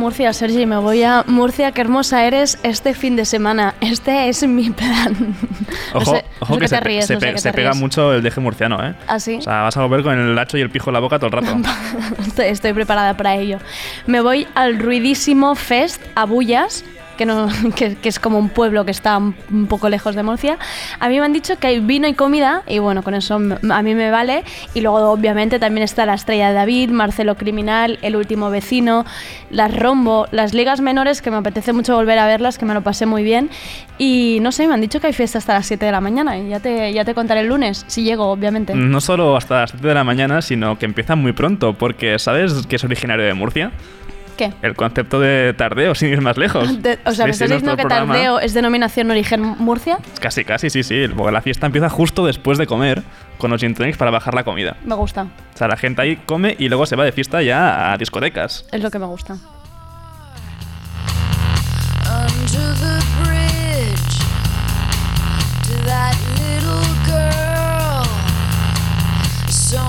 Speaker 1: Murcia, Sergi, me voy a Murcia, qué hermosa eres este fin de semana. Este es mi plan. No
Speaker 2: Ojo,
Speaker 1: no
Speaker 2: ojo
Speaker 1: sé
Speaker 2: que, se,
Speaker 1: ríes,
Speaker 2: se
Speaker 1: no
Speaker 2: pe- se pega mucho el deje murciano, ¿eh?
Speaker 1: ¿Ah, sí?
Speaker 2: O sea, vas a volver con el hacho y el pijo en la boca todo el rato.
Speaker 1: Estoy, estoy preparada para ello. Me voy al ruidísimo Fest a Bullas, que, no, que, que es como un pueblo que está un poco lejos de Murcia. A mí me han dicho que hay vino y comida, y bueno, con eso a mí me vale. Y luego, obviamente, también está la Estrella de David, Marcelo Criminal, El Último Vecino, las Rombo, las ligas menores, que me apetece mucho volver a verlas, que me lo pasé muy bien. Y no sé, me han dicho que hay fiesta hasta las 7 de la mañana, y ya te, ya te contaré el lunes, si llego, obviamente.
Speaker 2: No solo hasta las 7 de la mañana, sino que empieza muy pronto, porque ¿sabes que es originario de Murcia?
Speaker 1: ¿Qué?
Speaker 2: El concepto de tardeo, sin ir más lejos.
Speaker 1: De- o sea, ¿me estás diciendo que
Speaker 2: programa-
Speaker 1: Tardeo es denominación origen Murcia?
Speaker 2: Casi, casi, sí, sí. Porque la fiesta empieza justo después de comer, con los gin tonics para bajar la comida.
Speaker 1: Me gusta,
Speaker 2: O sea, la gente ahí come y luego se va de fiesta ya a discotecas.
Speaker 1: es lo que me gusta.
Speaker 14: Under the bridge to that little girl. So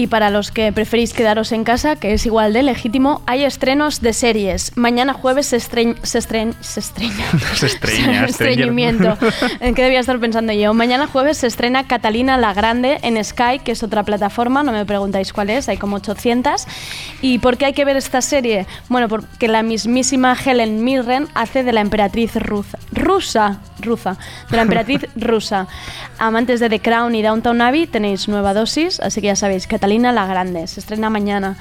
Speaker 1: Y para los que preferís quedaros en casa, que es igual de legítimo, hay estrenos de series. Mañana jueves se estreña... Se estreña... Se estreña.
Speaker 2: Se estreña,
Speaker 1: Estreñimiento. ¿En qué debía estar pensando yo? Mañana jueves se estrena Catalina la Grande en Sky, que es otra plataforma, no me preguntáis cuál es, hay como 800. ¿Y por qué hay que ver esta serie? Bueno, porque la mismísima Helen Mirren hace de la emperatriz rusa. Rusa, rusa, de la emperatriz rusa. Amantes de The Crown y Downtown Abbey tenéis nueva dosis, así que ya sabéis, Catalina la Grande, se estrena mañana.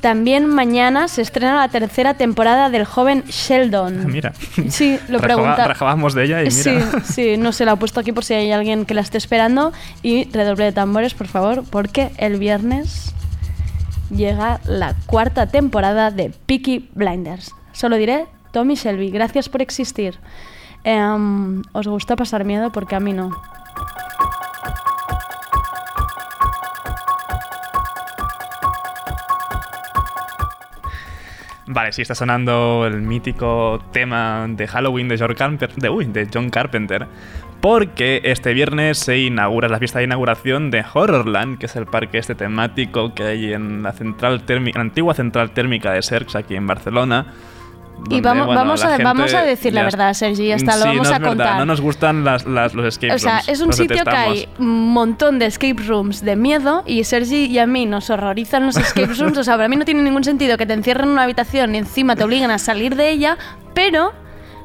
Speaker 1: También mañana se estrena la tercera temporada del joven Sheldon.
Speaker 2: Mira.
Speaker 1: Sí, lo
Speaker 2: Rajaba-
Speaker 1: pregunta.
Speaker 2: rajábamos de ella y mira.
Speaker 1: sí, no se la he puesto aquí por si hay alguien que la esté esperando. Y redoble de tambores, por favor, porque el viernes llega la cuarta temporada de Peaky Blinders. Solo diré, Tommy Shelby, gracias por existir. Em, ¿Os gusta pasar miedo? Porque a mí no.
Speaker 2: Vale, sí, está sonando el mítico tema de Halloween de, John Carpenter, de, John Carpenter. Porque este viernes se inaugura la fiesta de inauguración de Horrorland, que es el parque este temático que hay en la central térmica, en la antigua central térmica de Serx, aquí en Barcelona.
Speaker 1: Y
Speaker 2: donde,
Speaker 1: vamos,
Speaker 2: bueno,
Speaker 1: vamos, a, vamos a
Speaker 2: gente
Speaker 1: decir la verdad, Sergi, ya está,
Speaker 2: Sí,
Speaker 1: lo vamos
Speaker 2: no
Speaker 1: a
Speaker 2: es verdad,
Speaker 1: contar.
Speaker 2: no nos gustan las, las- los escape
Speaker 1: O sea,
Speaker 2: rooms,
Speaker 1: es un sitio que hay un montón de escape rooms de miedo y Sergi y a mí nos horrorizan los escape rooms. O sea, para mí no tiene ningún sentido que te encierren en una habitación y encima te obliguen a salir de ella, pero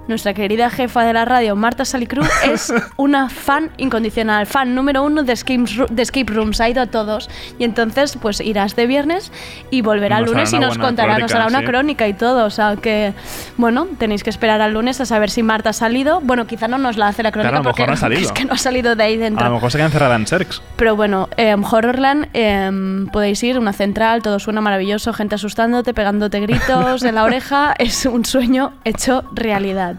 Speaker 1: nuestra querida jefa de la radio, Marta Salicru, es una fan incondicional, fan número uno de escape, de escape rooms. Ha ido a todos y entonces pues irás de viernes y volverá el lunes y nos contará, nos hará una
Speaker 2: sí.
Speaker 1: crónica y todo. O sea, que bueno, tenéis que esperar al lunes a saber si Marta ha salido. Bueno, quizá no nos la hace la crónica
Speaker 2: Claro, a lo
Speaker 1: porque
Speaker 2: no ha salido.
Speaker 1: es que no ha salido de ahí dentro.
Speaker 2: A lo mejor se queda encerrada en Serx.
Speaker 1: Pero bueno, em, Horrorland, em, podéis ir, una central, todo suena maravilloso, gente asustándote, pegándote gritos en la oreja, es un sueño hecho realidad.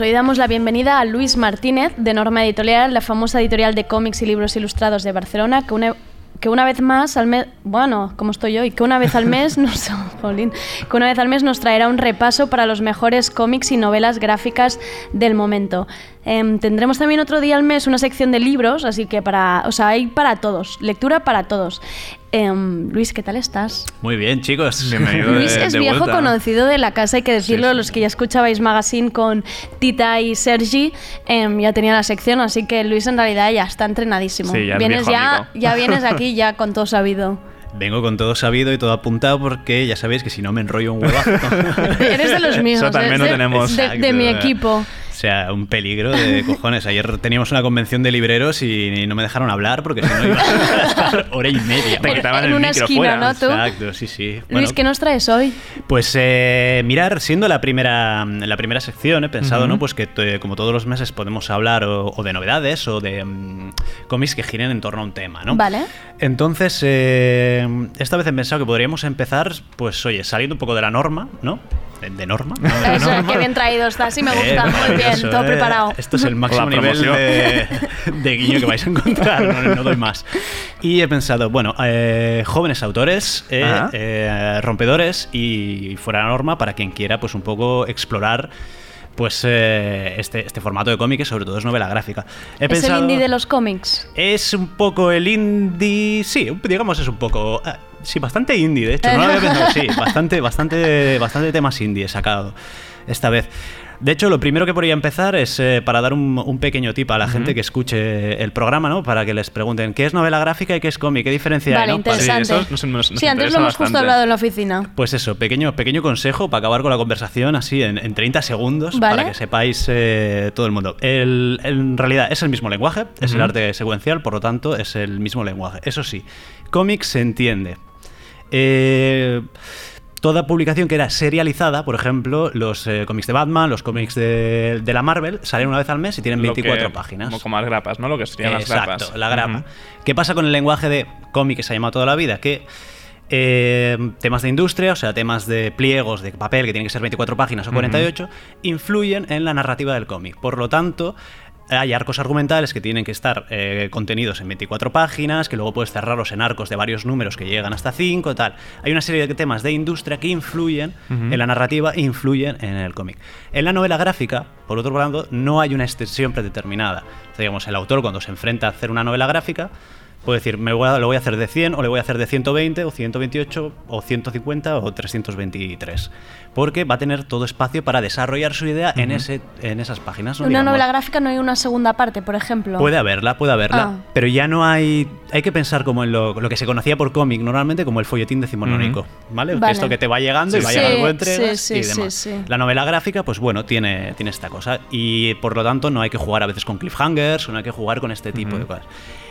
Speaker 1: Pues hoy damos la bienvenida a Luis Martínez, de Norma Editorial, la famosa editorial de cómics y libros ilustrados de Barcelona, que una, que una vez más al mes, bueno, como estoy hoy, que una vez al mes nos, jolín, que una vez al mes nos traerá un repaso para los mejores cómics y novelas gráficas del momento. Em, tendremos también otro día al mes una sección de libros, así que para, o sea, hay para todos, lectura para todos. Em, Luis, ¿qué tal estás?
Speaker 15: Muy bien, chicos.
Speaker 2: Bienvenido
Speaker 1: Luis
Speaker 2: de,
Speaker 1: es
Speaker 2: de
Speaker 1: viejo
Speaker 2: vuelta.
Speaker 1: conocido de la casa, hay que decirlo, los que ya escuchabais Magazine con Tita y Sergi, em, ya tenía la sección, así que Luis en realidad ya está entrenadísimo.
Speaker 15: Sí, ya es
Speaker 1: vienes
Speaker 15: viejo
Speaker 1: ya,
Speaker 15: amigo.
Speaker 1: ya vienes aquí ya con todo sabido.
Speaker 15: Vengo con todo sabido y todo apuntado porque ya sabéis que si no me enrollo un huevazo.
Speaker 1: Eres de los míos,
Speaker 2: Eso también
Speaker 1: es
Speaker 2: lo
Speaker 1: de,
Speaker 2: tenemos.
Speaker 1: de- de mi
Speaker 15: Exacto.
Speaker 1: equipo.
Speaker 15: O sea, un peligro de cojones. Ayer teníamos una convención de libreros y no me dejaron hablar porque si no iba a estar hora y media.
Speaker 1: Te quitaban en el una micro esquina, fuera. ¿no, tú?
Speaker 15: Exacto, sí, sí. Bueno,
Speaker 1: Luis, ¿qué nos traes hoy?
Speaker 15: Pues eh, mirar, siendo la primera, la primera sección, he pensado. ¿no? Pues que eh, como todos los meses podemos hablar o, o de novedades o de mm, cómics que giren en torno a un tema, ¿no?
Speaker 1: Vale.
Speaker 15: Entonces, eh, esta vez he pensado que podríamos empezar, pues oye, saliendo un poco de la norma, ¿no? De, de norma. ¿no? De
Speaker 1: Eso,
Speaker 15: norma.
Speaker 1: qué bien traído está, sí me gusta,
Speaker 15: Eh,
Speaker 1: muy bien, todo
Speaker 15: eh.
Speaker 1: preparado.
Speaker 15: Esto es el máximo
Speaker 2: La
Speaker 15: nivel de, de guiño que vais a encontrar, no, no doy más. Y he pensado, bueno, eh, jóvenes autores, eh, eh, rompedores y fuera de la norma para quien quiera, pues un poco explorar. Pues eh, este, este formato de cómic, sobre todo es novela gráfica. He
Speaker 1: ¿Es el indie de los cómics?
Speaker 15: es un poco el indie. Sí, digamos es un poco. ah, sí, bastante indie, de hecho. No lo había pensado. Sí, bastante, bastante, bastante temas indie he sacado esta vez. De hecho, lo primero que podría empezar es eh, para dar un, un pequeño tip a la gente que escuche el programa, ¿no? Para que les pregunten qué es novela gráfica y qué es cómic, qué diferencia
Speaker 1: Vale,
Speaker 15: hay, ¿no?
Speaker 1: Interesante.
Speaker 2: Sí, eso nos- nos- nos
Speaker 1: sí, antes lo hemos justo hablado en la oficina.
Speaker 15: Pues eso, pequeño, pequeño consejo para acabar con la conversación así en, en 30 segundos
Speaker 1: Vale.
Speaker 15: para que sepáis eh, todo el mundo. El- en realidad es el mismo lenguaje, es el arte secuencial, por lo tanto es el mismo lenguaje. Eso sí, cómic se entiende. Eh, toda publicación que era serializada, por ejemplo, los eh, cómics de Batman, los cómics de, de la Marvel, salen una vez al mes y tienen
Speaker 2: Lo que-
Speaker 15: 24 páginas.
Speaker 2: Como, las grapas, ¿no? Lo que serían las
Speaker 15: Exacto,
Speaker 2: grapas.
Speaker 15: la grapa. ¿Qué pasa con el lenguaje de cómic que se ha llamado toda la vida? Que eh, temas de industria, o sea, temas de pliegos de papel que tienen que ser 24 páginas o 48, influyen en la narrativa del cómic. Por lo tanto, hay arcos argumentales que tienen que estar eh, contenidos en 24 páginas, que luego puedes cerrarlos en arcos de varios números que llegan hasta 5, tal. Hay una serie de temas de industria que influyen en la narrativa influyen en el cómic. En la novela gráfica, por otro lado, no hay una extensión predeterminada. Digamos, el autor cuando se enfrenta a hacer una novela gráfica puede decir, me voy a- lo voy a hacer de 100 o le voy a hacer de 120 o 128 o 150 o 323. Porque va a tener todo espacio para desarrollar su idea en, ese, en esas páginas. ¿no?
Speaker 1: Una
Speaker 15: Digamos.
Speaker 1: novela gráfica no hay una segunda parte, por ejemplo.
Speaker 15: Puede haberla, puede haberla,
Speaker 1: Ah.
Speaker 15: pero ya no hay. Hay que pensar como en lo, lo que se conocía por cómic normalmente como el folletín decimonónico, ¿vale?
Speaker 1: Vale.
Speaker 15: Esto que te va llegando y va llegando
Speaker 1: Sí,
Speaker 15: entregas
Speaker 1: sí,
Speaker 15: y
Speaker 1: sí,
Speaker 15: demás.
Speaker 1: sí, sí.
Speaker 15: La novela gráfica, pues bueno, tiene, tiene esta cosa y por lo tanto no hay que jugar a veces con cliffhangers, no hay que jugar con este tipo de cosas.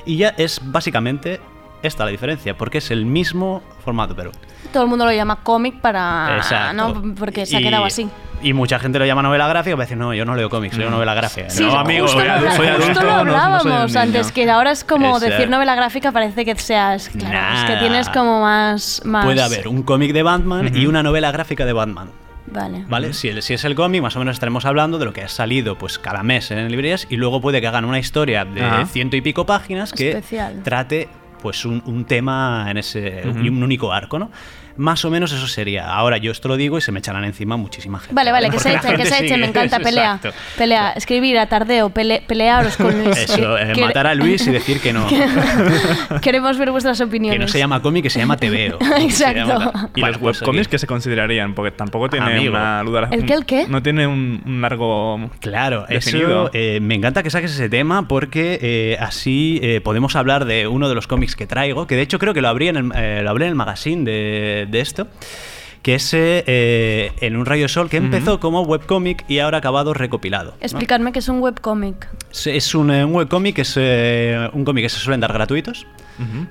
Speaker 15: Y ya es básicamente esta la diferencia, porque es el mismo formato, pero
Speaker 1: Todo el mundo lo llama cómic para.
Speaker 15: Exacto.
Speaker 1: ¿no? Porque se ha
Speaker 15: Y-
Speaker 1: quedado así.
Speaker 15: Y mucha gente lo llama novela gráfica, va a decir, no, yo no leo cómics, leo novela gráfica.
Speaker 1: Sí,
Speaker 15: no, amigo,
Speaker 1: justo
Speaker 15: soy,
Speaker 1: lo,
Speaker 15: soy
Speaker 1: justo
Speaker 15: adulto,
Speaker 1: lo
Speaker 15: no- no soy
Speaker 1: hablábamos antes, que ahora es como
Speaker 15: Exacto.
Speaker 1: decir novela gráfica, parece que seas. Claro, es que tienes como más. más
Speaker 15: Puede haber un cómic de Batman y
Speaker 2: Ujú.
Speaker 15: una novela gráfica de Batman.
Speaker 1: Vale.
Speaker 15: ¿Vale? Si, el- si es el cómic, más o menos estaremos hablando de lo que ha salido pues cada mes en librerías y luego puede que hagan una historia de
Speaker 2: Ajá.
Speaker 15: ciento y pico páginas que
Speaker 1: Especial.
Speaker 15: trate pues un, un tema en ese y un único arco, ¿no? Más o menos eso sería. Ahora yo esto lo digo y se me echarán encima muchísima gente.
Speaker 1: Vale, vale, que se
Speaker 15: Porque la
Speaker 1: eche, que se eche,
Speaker 15: sigue-
Speaker 1: me encanta, pelea.
Speaker 15: Exacto.
Speaker 1: Pelea, escribir a tardeo, pele- pelearos con Luis.
Speaker 15: Eso, eh, matar a Luis y decir que no.
Speaker 1: Queremos ver vuestras opiniones.
Speaker 15: que no se llama cómic, que se llama TVO.
Speaker 1: Exacto.
Speaker 2: ¿Y
Speaker 15: Bueno,
Speaker 2: los
Speaker 15: pues
Speaker 2: webcomics que se considerarían? Porque tampoco tiene
Speaker 15: Amigo.
Speaker 2: una dura-
Speaker 1: ¿El qué, el qué?
Speaker 2: No tiene un, un largo.
Speaker 15: Claro,
Speaker 2: definido.
Speaker 15: eso eh, me encanta que saques ese tema porque eh, así eh, podemos hablar de uno de los cómics que traigo, que de hecho creo que lo, abrí en el, eh, lo hablé en el magazine de, de esto, que es eh, eh, en un rayo de sol que empezó como webcómic y ahora ha acabado recopilado. ¿no?
Speaker 1: Explicarme que es un webcómic.
Speaker 15: Es- Es un, eh, un webcómic, es eh, un cómic que se suelen dar gratuitos.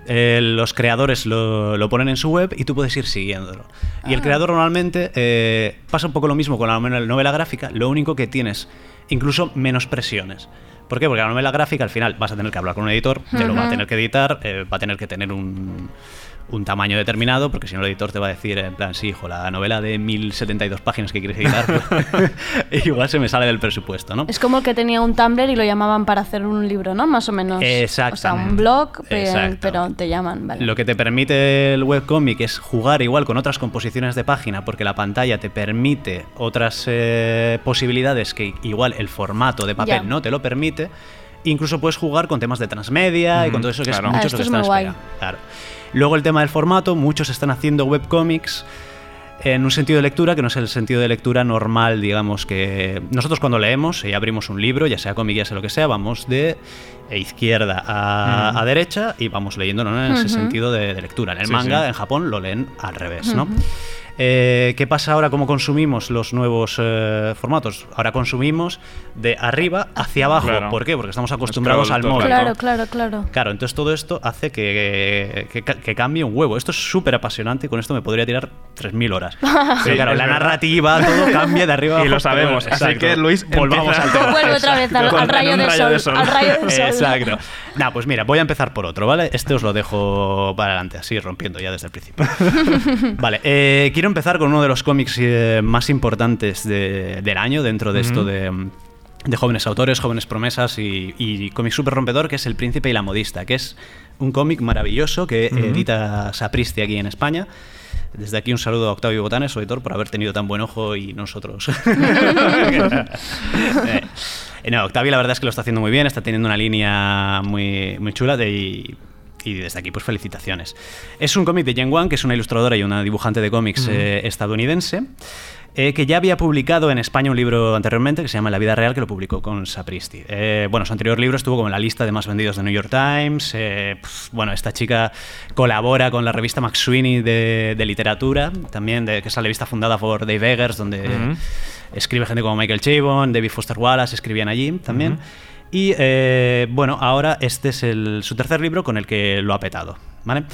Speaker 15: Eh, los creadores lo, lo ponen en su web y tú puedes ir siguiéndolo. Y el
Speaker 1: Ah.
Speaker 15: creador normalmente eh, pasa un poco lo mismo con la novela novela gráfica, lo único que tienes incluso menos presiones. ¿Por qué? Porque la novela gráfica al final vas a tener que hablar con un editor, te lo va a tener que editar, eh, va a tener que tener un, un tamaño determinado, porque si no el editor te va a decir, en plan, sí, hijo, la novela de 1072 páginas que quieres editar, pues, igual se me sale del presupuesto, ¿no?
Speaker 1: Es como el que tenía un Tumblr y lo llamaban para hacer un libro, ¿no? Más o menos. O sea,
Speaker 15: Exactamente.
Speaker 1: un blog, pe-
Speaker 15: Exacto.
Speaker 1: pero te llaman, vale.
Speaker 15: Lo que te permite el webcomic es jugar igual con otras composiciones de página, porque la pantalla te permite otras eh, posibilidades que igual el formato de papel
Speaker 1: Ya.
Speaker 15: no te lo permite. Incluso puedes jugar con temas de transmedia y con todo eso que
Speaker 2: claro.
Speaker 15: es
Speaker 1: Ah,
Speaker 15: mucho
Speaker 1: esto
Speaker 15: lo que
Speaker 1: es
Speaker 15: están
Speaker 1: muy guay.
Speaker 15: esperando. Claro. Luego el tema del formato, muchos están haciendo webcomics en un sentido de lectura que no es el sentido de lectura normal, digamos que nosotros cuando leemos y abrimos un libro, ya sea cómic, ya sea lo que sea, vamos de izquierda a, derecha y vamos leyendo ¿no? en ese sentido de, de lectura. En el
Speaker 2: Sí,
Speaker 15: manga,
Speaker 2: sí.
Speaker 15: en Japón, lo leen al revés. Eh, ¿Qué pasa ahora? ¿Cómo consumimos los nuevos eh, formatos? Ahora consumimos de arriba hacia abajo.
Speaker 2: Claro.
Speaker 15: ¿Por qué? Porque estamos acostumbrados al móvil.
Speaker 1: Claro, claro, claro.
Speaker 15: Claro, entonces todo esto hace que, que, cambie un huevo. Esto es súper apasionante y con esto me podría tirar 3.000 horas. Pero claro, la
Speaker 2: verdad.
Speaker 15: narrativa, todo cambia de arriba a
Speaker 2: Y
Speaker 15: abajo.
Speaker 2: lo sabemos, así que, Luis,
Speaker 15: volvamos al tema.
Speaker 1: Vuelve otra vez al, rayo,
Speaker 2: rayo
Speaker 1: sol,
Speaker 2: de sol.
Speaker 1: Al rayo de sol.
Speaker 15: Exacto. Nah, pues mira, voy a empezar por otro, ¿vale? Este os lo dejo para adelante, así rompiendo ya desde el principio. vale, eh, quiero empezar con uno de los cómics eh, más importantes de- del año dentro de esto de, de jóvenes autores, jóvenes promesas y, y cómic súper rompedor, que es El Príncipe y la Modista, que es un cómic maravilloso que edita Sapristi aquí en España. Desde aquí un saludo a Octavio Botanes, su editor, por haber tenido tan buen ojo y nosotros. Eh, no, Octavio la verdad es que lo está haciendo muy bien, está teniendo una línea muy, muy chula de, y, y desde aquí pues felicitaciones. Es un cómic de Jen Wang, que es una ilustradora y una dibujante de cómics eh, estadounidense. Eh, que ya había publicado en España un libro anteriormente que se llama La vida real, que lo publicó con Sapristi. Eh, bueno, su anterior libro estuvo como en la lista de más vendidos de New York Times. eh, pf, bueno, esta chica colabora con la revista Max Sweeney de, de literatura, también, de, que es la revista fundada por Dave Eggers, donde
Speaker 2: Ujú.
Speaker 15: escribe gente como Michael Chabon, David Foster Wallace, escribían allí también.
Speaker 2: Ujú.
Speaker 15: Y eh, bueno, ahora este es el- su tercer libro con el que lo ha petado. ¿vale?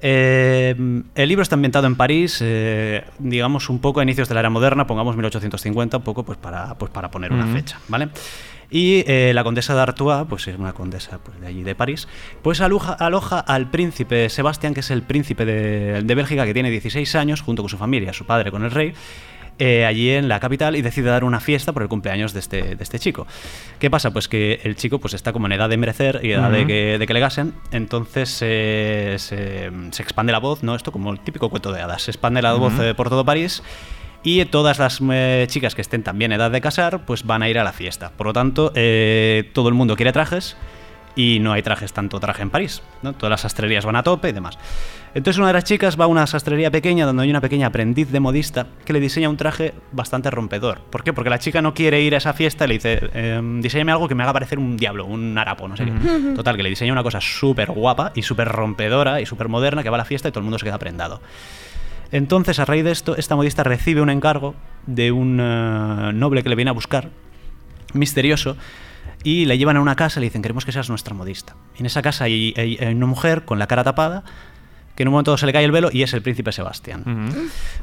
Speaker 15: Eh, el libro está ambientado en París, eh, digamos un poco a inicios de la era moderna, pongamos 1850, un poco pues para, pues para poner una fecha, ¿vale? Y eh, la condesa de Artois, pues es una condesa pues, de allí de París, pues aloja, aloja al príncipe Sebastián, que es el príncipe de, de Bélgica, que tiene 16 años, junto con su familia, su padre con el rey, eh, allí en la capital y decide dar una fiesta por el cumpleaños de este, de este chico. ¿Qué pasa? Pues que el chico pues está como en edad de merecer y edad de, que, de que le gasen, entonces eh, se, se expande la voz, ¿no? Esto como el típico cuento de hadas, se expande la voz eh, por todo París y todas las eh, chicas que estén también en edad de casar pues van a ir a la fiesta. Por lo tanto, eh, todo el mundo quiere trajes y no hay trajes, tanto traje en París. ¿no? Todas las sastrerías van a tope y demás. Entonces una de las chicas va a una sastrería pequeña donde hay una pequeña aprendiz de modista que le diseña un traje bastante rompedor. ¿Por qué? Porque la chica no quiere ir a esa fiesta y le dice, eh, diseñame algo que me haga parecer un diablo, un harapo, no sé qué. Total, que le diseña una cosa súper guapa y súper rompedora y súper moderna que va a la fiesta y todo el mundo se queda prendado. Entonces, a raíz de esto, esta modista recibe un encargo de un eh, noble que le viene a buscar, misterioso, y le llevan a una casa y le dicen, queremos que seas nuestra modista. Y en esa casa hay, hay- hay una mujer con la cara tapada, que en un momento se le cae el velo y es el príncipe Sebastián.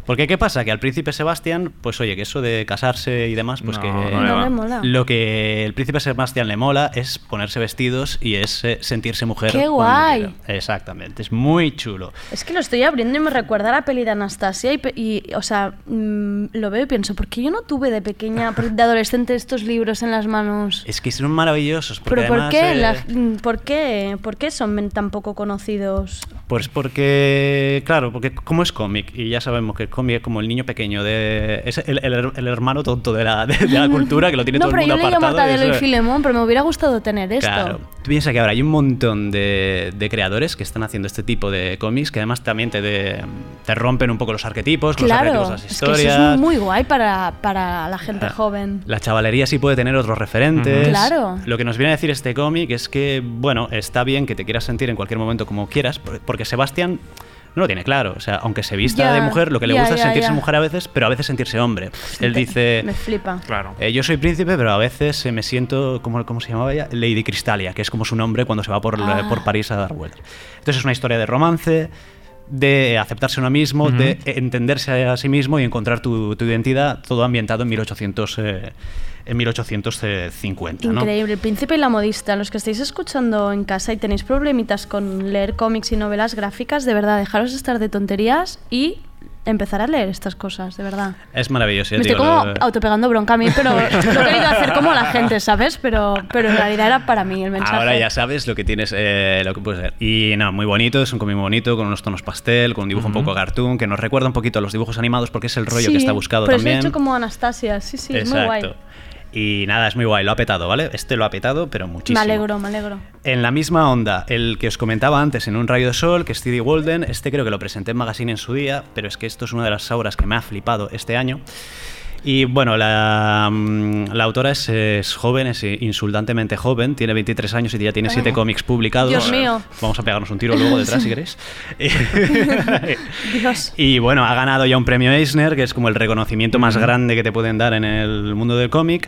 Speaker 15: Porque ¿qué pasa? Que al príncipe Sebastián, pues oye, que eso de casarse y demás, pues
Speaker 2: No,
Speaker 15: que...
Speaker 2: no le No va. le mola.
Speaker 15: Lo que el príncipe Sebastián le mola es ponerse vestidos y es eh, sentirse mujer.
Speaker 1: ¡Qué guay!
Speaker 15: Exactamente, es muy chulo.
Speaker 1: Es que lo estoy abriendo y me recuerda a la peli de Anastasia y, o sea, mm, lo veo y pienso, ¿por qué yo no tuve de pequeña, de adolescente, estos libros en las manos?
Speaker 15: Es que son maravillosos. Porque
Speaker 1: Pero ¿por
Speaker 15: además,
Speaker 1: qué,
Speaker 15: eh,
Speaker 1: la- mm, ¿por qué? ¿Por qué son tan poco conocidos?
Speaker 15: Pues porque, claro, porque como es cómic, y ya sabemos que el cómic es como el niño pequeño, de, es el, el- el hermano tonto de la, de, de la cultura que lo tiene
Speaker 1: no,
Speaker 15: todo el
Speaker 1: pero
Speaker 15: mundo
Speaker 1: yo leí a
Speaker 15: apartado. y
Speaker 1: Mortadelo y
Speaker 15: eso-
Speaker 1: Filemón, pero me hubiera gustado tener esto.
Speaker 15: Claro. Tú piensas que ahora hay un montón de, de creadores que están haciendo este tipo de cómics que además también te, de- te rompen un poco los arquetipos, los
Speaker 1: Claro,
Speaker 15: arquetipos de las
Speaker 1: es que
Speaker 15: historias.
Speaker 1: eso es muy guay para, para la gente
Speaker 15: Ah.
Speaker 1: joven.
Speaker 15: La chavalería sí puede tener otros referentes.
Speaker 1: Claro.
Speaker 15: Lo que nos viene a decir este cómic es que, bueno, está bien que te quieras sentir en cualquier momento como quieras, por- porque Sebastián no lo tiene claro. O sea, aunque se vista de mujer, lo que le gusta es sentirse mujer a veces, pero a veces sentirse hombre. Él dice...
Speaker 1: Me flipa.
Speaker 2: Claro.
Speaker 15: eh, yo soy príncipe, pero a veces eh, me siento, ¿cómo, ¿cómo se llamaba ella? Lady Cristalia, que es como su nombre cuando se va por,
Speaker 1: Ah.
Speaker 15: por París a dar vueltas. Entonces es una historia de romance, de aceptarse uno mismo, de entenderse a sí mismo y encontrar tu, tu identidad, todo ambientado en 1800, eh, en 1850. ¿no?
Speaker 1: Increíble. El príncipe y la modista. Los que estáis escuchando en casa y tenéis problemitas con leer cómics y novelas gráficas, de verdad, dejaros de estar de tonterías y empezar a leer estas cosas, de verdad.
Speaker 15: Es maravilloso.
Speaker 1: Me
Speaker 15: te
Speaker 1: estoy
Speaker 15: digo,
Speaker 1: como
Speaker 15: lo-
Speaker 1: autopegando bronca a mí, pero lo he querido hacer como la gente, ¿sabes? Pero, pero en realidad era para mí el mensaje.
Speaker 15: Ahora ya sabes lo que tienes, eh, lo que puede ser. Y no, muy bonito, es un cómic muy bonito, con unos tonos pastel, con un dibujo
Speaker 2: Ujú.
Speaker 15: un poco cartoon, que nos recuerda un poquito a los dibujos animados porque es el rollo que
Speaker 1: Sí,
Speaker 15: está buscado
Speaker 1: por eso
Speaker 15: también.
Speaker 1: he hecho como Anastasia, sí, sí, es muy guay.
Speaker 15: Y nada, es muy guay, lo ha petado, ¿vale? Este lo ha petado, pero muchísimo.
Speaker 1: Me alegro, me alegro.
Speaker 15: En la misma onda, el que os comentaba antes en un rayo de sol, que es T.D. Walden, este creo que lo presenté en Magazine en su día, pero es que esto es una de las obras que me ha flipado este año. Y bueno, la, mm, la autora es, es joven, es insultantemente joven, tiene 23 años y ya tiene 7 cómics publicados.
Speaker 1: Dios mío.
Speaker 15: Vamos a pegarnos un tiro luego detrás si queréis.
Speaker 1: Dios.
Speaker 15: Y bueno, ha ganado ya un premio Eisner, que es como el reconocimiento más grande que te pueden dar en el mundo del cómic.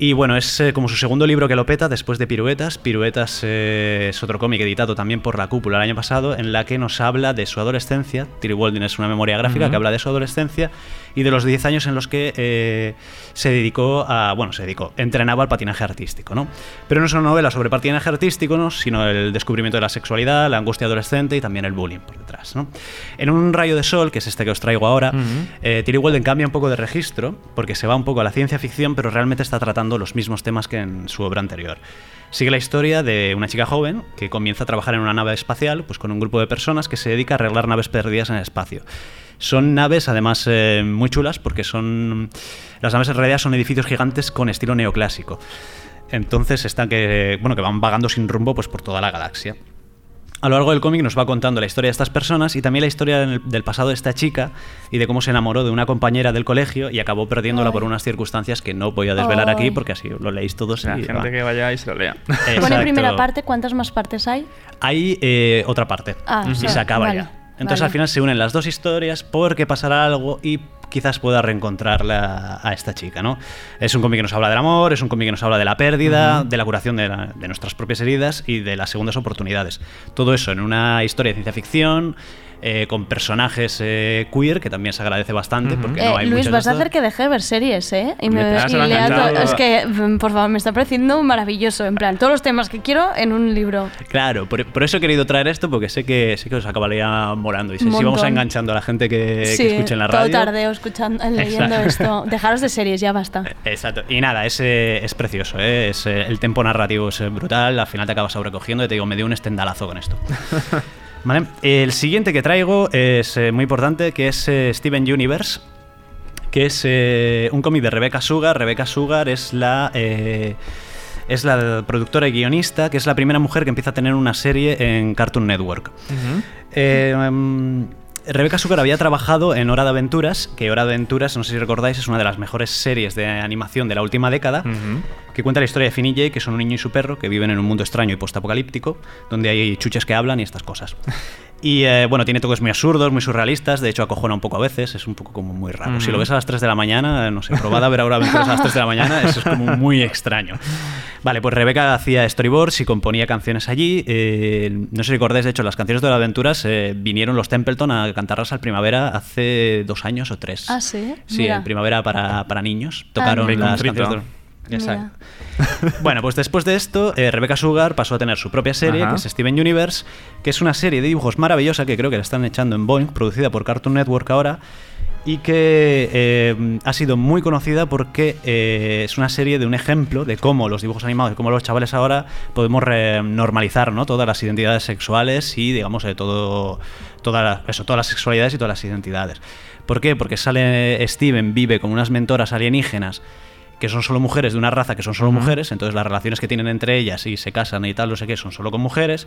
Speaker 15: Y bueno, es eh, como su segundo libro que lo peta después de Piruetas. Piruetas eh, es otro cómic editado también por La Cúpula el año pasado, en la que nos habla de su adolescencia. Tilly Walden es una memoria gráfica que habla de su adolescencia y de los 10 años en los que eh, se dedicó a. Bueno, se dedicó, entrenaba al patinaje artístico, ¿no? Pero no es una novela sobre patinaje artístico, ¿no? sino el descubrimiento de la sexualidad, la angustia adolescente y también el bullying por detrás, ¿no? En un rayo de sol, que es este que os traigo ahora,
Speaker 2: Ujú.
Speaker 15: eh, Tilly Walden cambia un poco de registro, porque se va un poco a la ciencia ficción, pero realmente está tratando los mismos temas que en su obra anterior. Sigue la historia de una chica joven que comienza a trabajar en una nave espacial, pues con un grupo de personas que se dedica a arreglar naves perdidas en el espacio. Son naves, además, eh, muy chulas, porque son. Las naves en realidad son edificios gigantes con estilo neoclásico. Entonces están que. Bueno, que van vagando sin rumbo pues por toda la galaxia. A lo largo del cómic nos va contando la historia de estas personas y también la historia del, pasado de esta chica y de cómo se enamoró de una compañera del colegio y acabó perdiéndola
Speaker 1: Ay.
Speaker 15: por unas circunstancias que no voy a desvelar aquí porque así lo leéis todos.
Speaker 2: La
Speaker 15: y
Speaker 2: gente
Speaker 15: va.
Speaker 2: que vaya y se lo lea.
Speaker 1: Pone primera parte, ¿cuántas más partes hay?
Speaker 15: Hay eh, otra parte
Speaker 1: Ah,
Speaker 15: y
Speaker 1: sí,
Speaker 15: se acaba
Speaker 1: vale,
Speaker 15: ya. Entonces
Speaker 1: vale.
Speaker 15: al final se unen las dos historias porque pasará algo y quizás pueda reencontrarla a esta chica, ¿no? Es un cómic que nos habla del amor, es un cómic que nos habla de la pérdida, de la curación de, la- de nuestras propias heridas y de las segundas oportunidades. Todo eso en una historia de ciencia ficción. Eh, con personajes eh, queer, que también se agradece bastante, porque no
Speaker 1: Eh,
Speaker 15: hay
Speaker 1: Luis, vas a hacer que deje de ver series, ¿eh? Y me,
Speaker 15: Me-
Speaker 1: y lea todo- Es que, mm, por favor, me está pareciendo maravilloso. En plan, todos los temas que quiero en un libro.
Speaker 15: Claro, por, por eso he querido traer esto, porque sé que sé que os acabaría morando. Y sé si vamos
Speaker 1: montón.
Speaker 15: enganchando a la gente que, que
Speaker 1: sí,
Speaker 15: escuche en la
Speaker 1: todo
Speaker 15: radio.
Speaker 1: tardeo escuchando, leyendo
Speaker 15: Exacto.
Speaker 1: esto. Dejaros de series, ya basta.
Speaker 15: Exacto. Y nada, es, eh, es precioso, ¿eh? Es, eh, el tempo narrativo es brutal, al final te acabas sobrecogiendo y te digo, me dio un estendalazo con esto. Vale. El siguiente que traigo es eh, muy importante, que es eh, Steven Universe, que es eh, un cómic de Rebecca Sugar. Rebecca Sugar es la... es la productora y guionista, que es la primera mujer que empieza a tener una serie en Cartoon Network. Eh, mm, Rebecca Sugar había trabajado en Hora de Aventuras, que Hora de Aventuras, no sé si recordáis, es una de las mejores series de animación de la última década, que cuenta la historia de Finn y que son un niño y su perro, que viven en un mundo extraño y postapocalíptico, donde hay chuches que hablan y estas cosas. Y eh, bueno, tiene toques muy absurdos, muy surrealistas, de hecho acojona un poco a veces, es un poco como muy raro. Si lo
Speaker 2: Ujú.
Speaker 15: ves a las 3 de la mañana, no sé, probad a ver ahora aventuras a las 3 de la mañana, eso es como muy extraño. Vale, pues Rebeca hacía storyboards y componía canciones allí. eh, no sé si recordáis, de hecho, las canciones de las aventuras eh, vinieron los Templeton a cantarlas al primavera hace dos años o tres.
Speaker 1: Ah, sí.
Speaker 15: Sí,
Speaker 1: Mira.
Speaker 15: en primavera para, para niños. Tocaron
Speaker 1: mira.
Speaker 15: las canciones de... Exacto. Bueno, pues después de esto, eh, Rebecca Sugar pasó a tener su propia serie,
Speaker 2: Ajá.
Speaker 15: que es Steven Universe, que es una serie de dibujos maravillosa que creo que la están echando en Boeing, producida por Cartoon Network ahora, y que eh, ha sido muy conocida porque eh, es una serie de un ejemplo de cómo los dibujos animados y cómo los chavales ahora podemos normalizar ¿no? todas las identidades sexuales y, digamos, de todo, toda la- eso, todas las sexualidades y todas las identidades. ¿Por qué? Porque sale Steven, vive con unas mentoras alienígenas que son solo mujeres de una raza que son solo mujeres, entonces las relaciones que tienen entre ellas y se casan y tal, no sé qué, son solo con mujeres.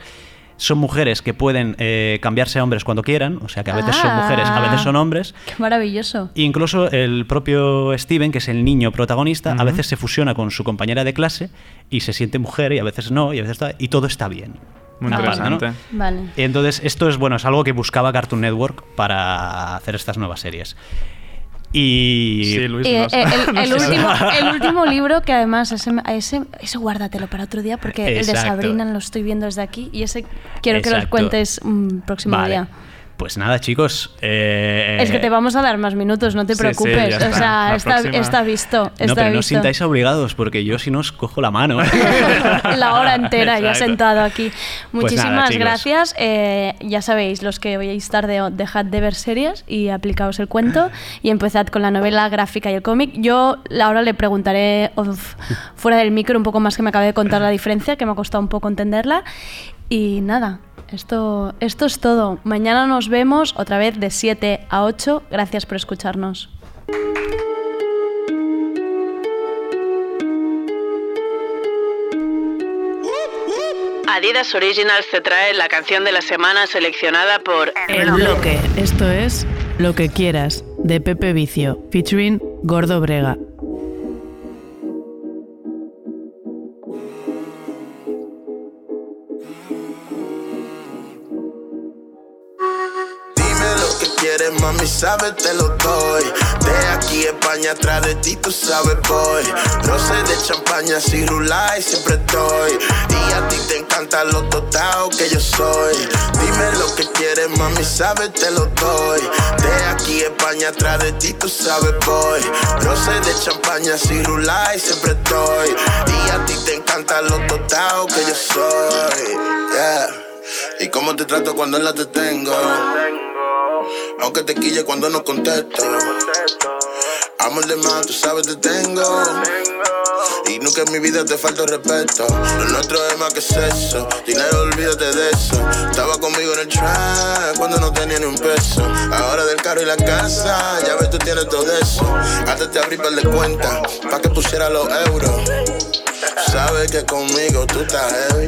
Speaker 15: Son mujeres que pueden eh, cambiarse a hombres cuando quieran, o sea que a veces son mujeres, a veces son hombres.
Speaker 1: Qué maravilloso.
Speaker 15: Incluso el propio Steven, que es el niño protagonista, a veces se fusiona con su compañera de clase y se siente mujer y a veces no, y a veces está, y todo está bien.
Speaker 2: Muy
Speaker 15: ¿no?
Speaker 2: interesante.
Speaker 1: Vale.
Speaker 15: Entonces, esto es bueno, es algo que buscaba Cartoon Network para hacer estas nuevas series. Y.
Speaker 2: Sí, Luis,
Speaker 1: Eh, el, último,
Speaker 2: nada.
Speaker 1: el último libro que además ese, ese, ese guárdatelo para otro día porque el de. Sabrina lo estoy viendo desde aquí y ese quiero que los
Speaker 15: Exacto.
Speaker 1: cuentes un próximo
Speaker 15: Vale.
Speaker 1: día.
Speaker 15: Pues nada, chicos. eh,
Speaker 1: Es que te vamos a dar más minutos, no te
Speaker 15: sí, sí,
Speaker 1: preocupes.
Speaker 15: ya
Speaker 1: o
Speaker 15: está.
Speaker 1: sea, está,
Speaker 15: próxima.
Speaker 1: está visto.
Speaker 15: No,
Speaker 1: está
Speaker 15: pero no os
Speaker 1: visto.
Speaker 15: sintáis obligados, porque yo si no os cojo la mano.
Speaker 1: la hora entera ya
Speaker 15: Exacto.
Speaker 1: sentado aquí.
Speaker 15: Pues
Speaker 1: Muchísimas
Speaker 15: nada,
Speaker 1: gracias. Eh, ya sabéis, los que vayáis tarde, dejad de ver series y aplicaos el cuento y empezad con la novela gráfica y el cómic. Yo ahora le preguntaré fuera del micro un poco más que me acabe de contar la diferencia, que me ha costado un poco entenderla. Y nada, esto, esto es todo. Mañana nos vemos otra vez de 7 a 8. Gracias por escucharnos.
Speaker 16: Adidas Originals te trae la canción de la semana seleccionada por
Speaker 17: El bloque. Esto es Lo que quieras, de Pepe Vicio, featuring Gordo Brega.
Speaker 18: Mami, sabes, te lo doy. De aquí España, atrás de ti, tú sabes, voy. Roce de champaña, si rulay, siempre estoy. Y a ti te encanta lo totao que yo soy. Dime lo que quieres, mami, sabes, te lo doy. De aquí España, atrás de ti, tú sabes, voy. Roce de champaña, si rulay, siempre estoy. Y a ti te encanta lo totao que yo soy. Yeah. Y cómo te trato cuando en la te tengo. Aunque te quille cuando no contesto. Amor de más, tú sabes te tengo. Y nunca en mi vida te falta respeto. Lo nuestro es más que eso. Dinero, olvídate de eso. Estaba conmigo en el track cuando no tenía ni un peso. Ahora del carro y la casa, ya ves, tú tienes todo eso. Antes te abrí par de cuenta, pa' que pusiera los euros. Sabes que conmigo tú estás heavy.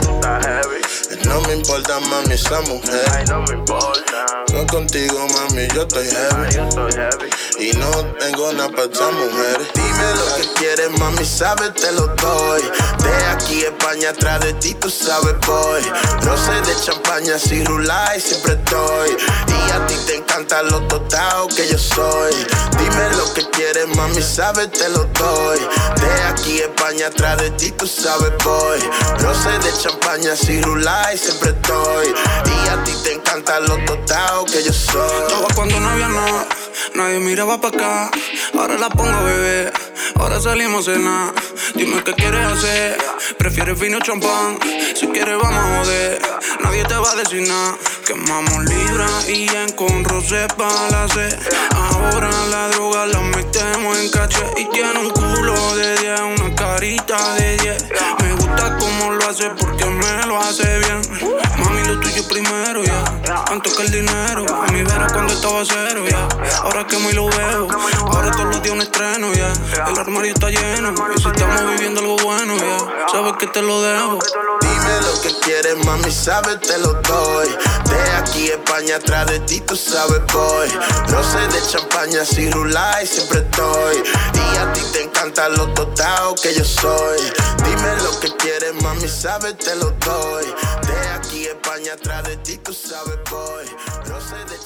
Speaker 18: No me importa, mami, esa mujer.
Speaker 4: Ay, no me importa.
Speaker 18: Yo contigo, mami, yo estoy heavy.
Speaker 4: Yo estoy heavy.
Speaker 18: Y no tengo nada para esa mujer. Dime lo que quieres, mami, sabes, te lo doy. De aquí España, atrás de ti, tú sabes, voy. No sé de champaña, si rulay, siempre estoy. Y a ti te encanta lo total que yo soy. Dime lo que quieres, mami, sabes, te lo doy. De aquí España, atrás de ti, tú sabes, voy. No sé de champaña, si rulay, siempre estoy. Y a ti te encanta lo total que yo soy.
Speaker 19: Estaba cuando no había nada, nadie miraba pa' acá. Ahora la pongo a beber, ahora salimos a cenar. Dime qué quieres hacer, prefieres vino champán. Si quieres, vamos a joder, nadie te va a decir nada. Quemamos libra y en con rosé pa' la sed. Ahora la droga la metemos en caché y tiene un culo de 10, una carita de 10. Me gusta cómo lo hace porque me lo hace bien. Mami, lo tuyo primero, ya. Antes que el dinero. A mi vera cuando estaba cero, ya. Ahora que muy lo veo. Ahora todos los días un estreno, ya. El armario está lleno. Y si estamos viviendo algo bueno, ya. Sabes que te lo debo.
Speaker 18: Dime lo que quieres, mami, sabes, te lo doy. De aquí España, atrás de ti, tú sabes, voy. No sé de champaña, si rulay, siempre estoy. Y a ti te encanta lo total que yo soy. Dime lo que quieres, mami, sabes, te lo doy. De aquí España, atrás de ti, tú sabes, voy. No sé de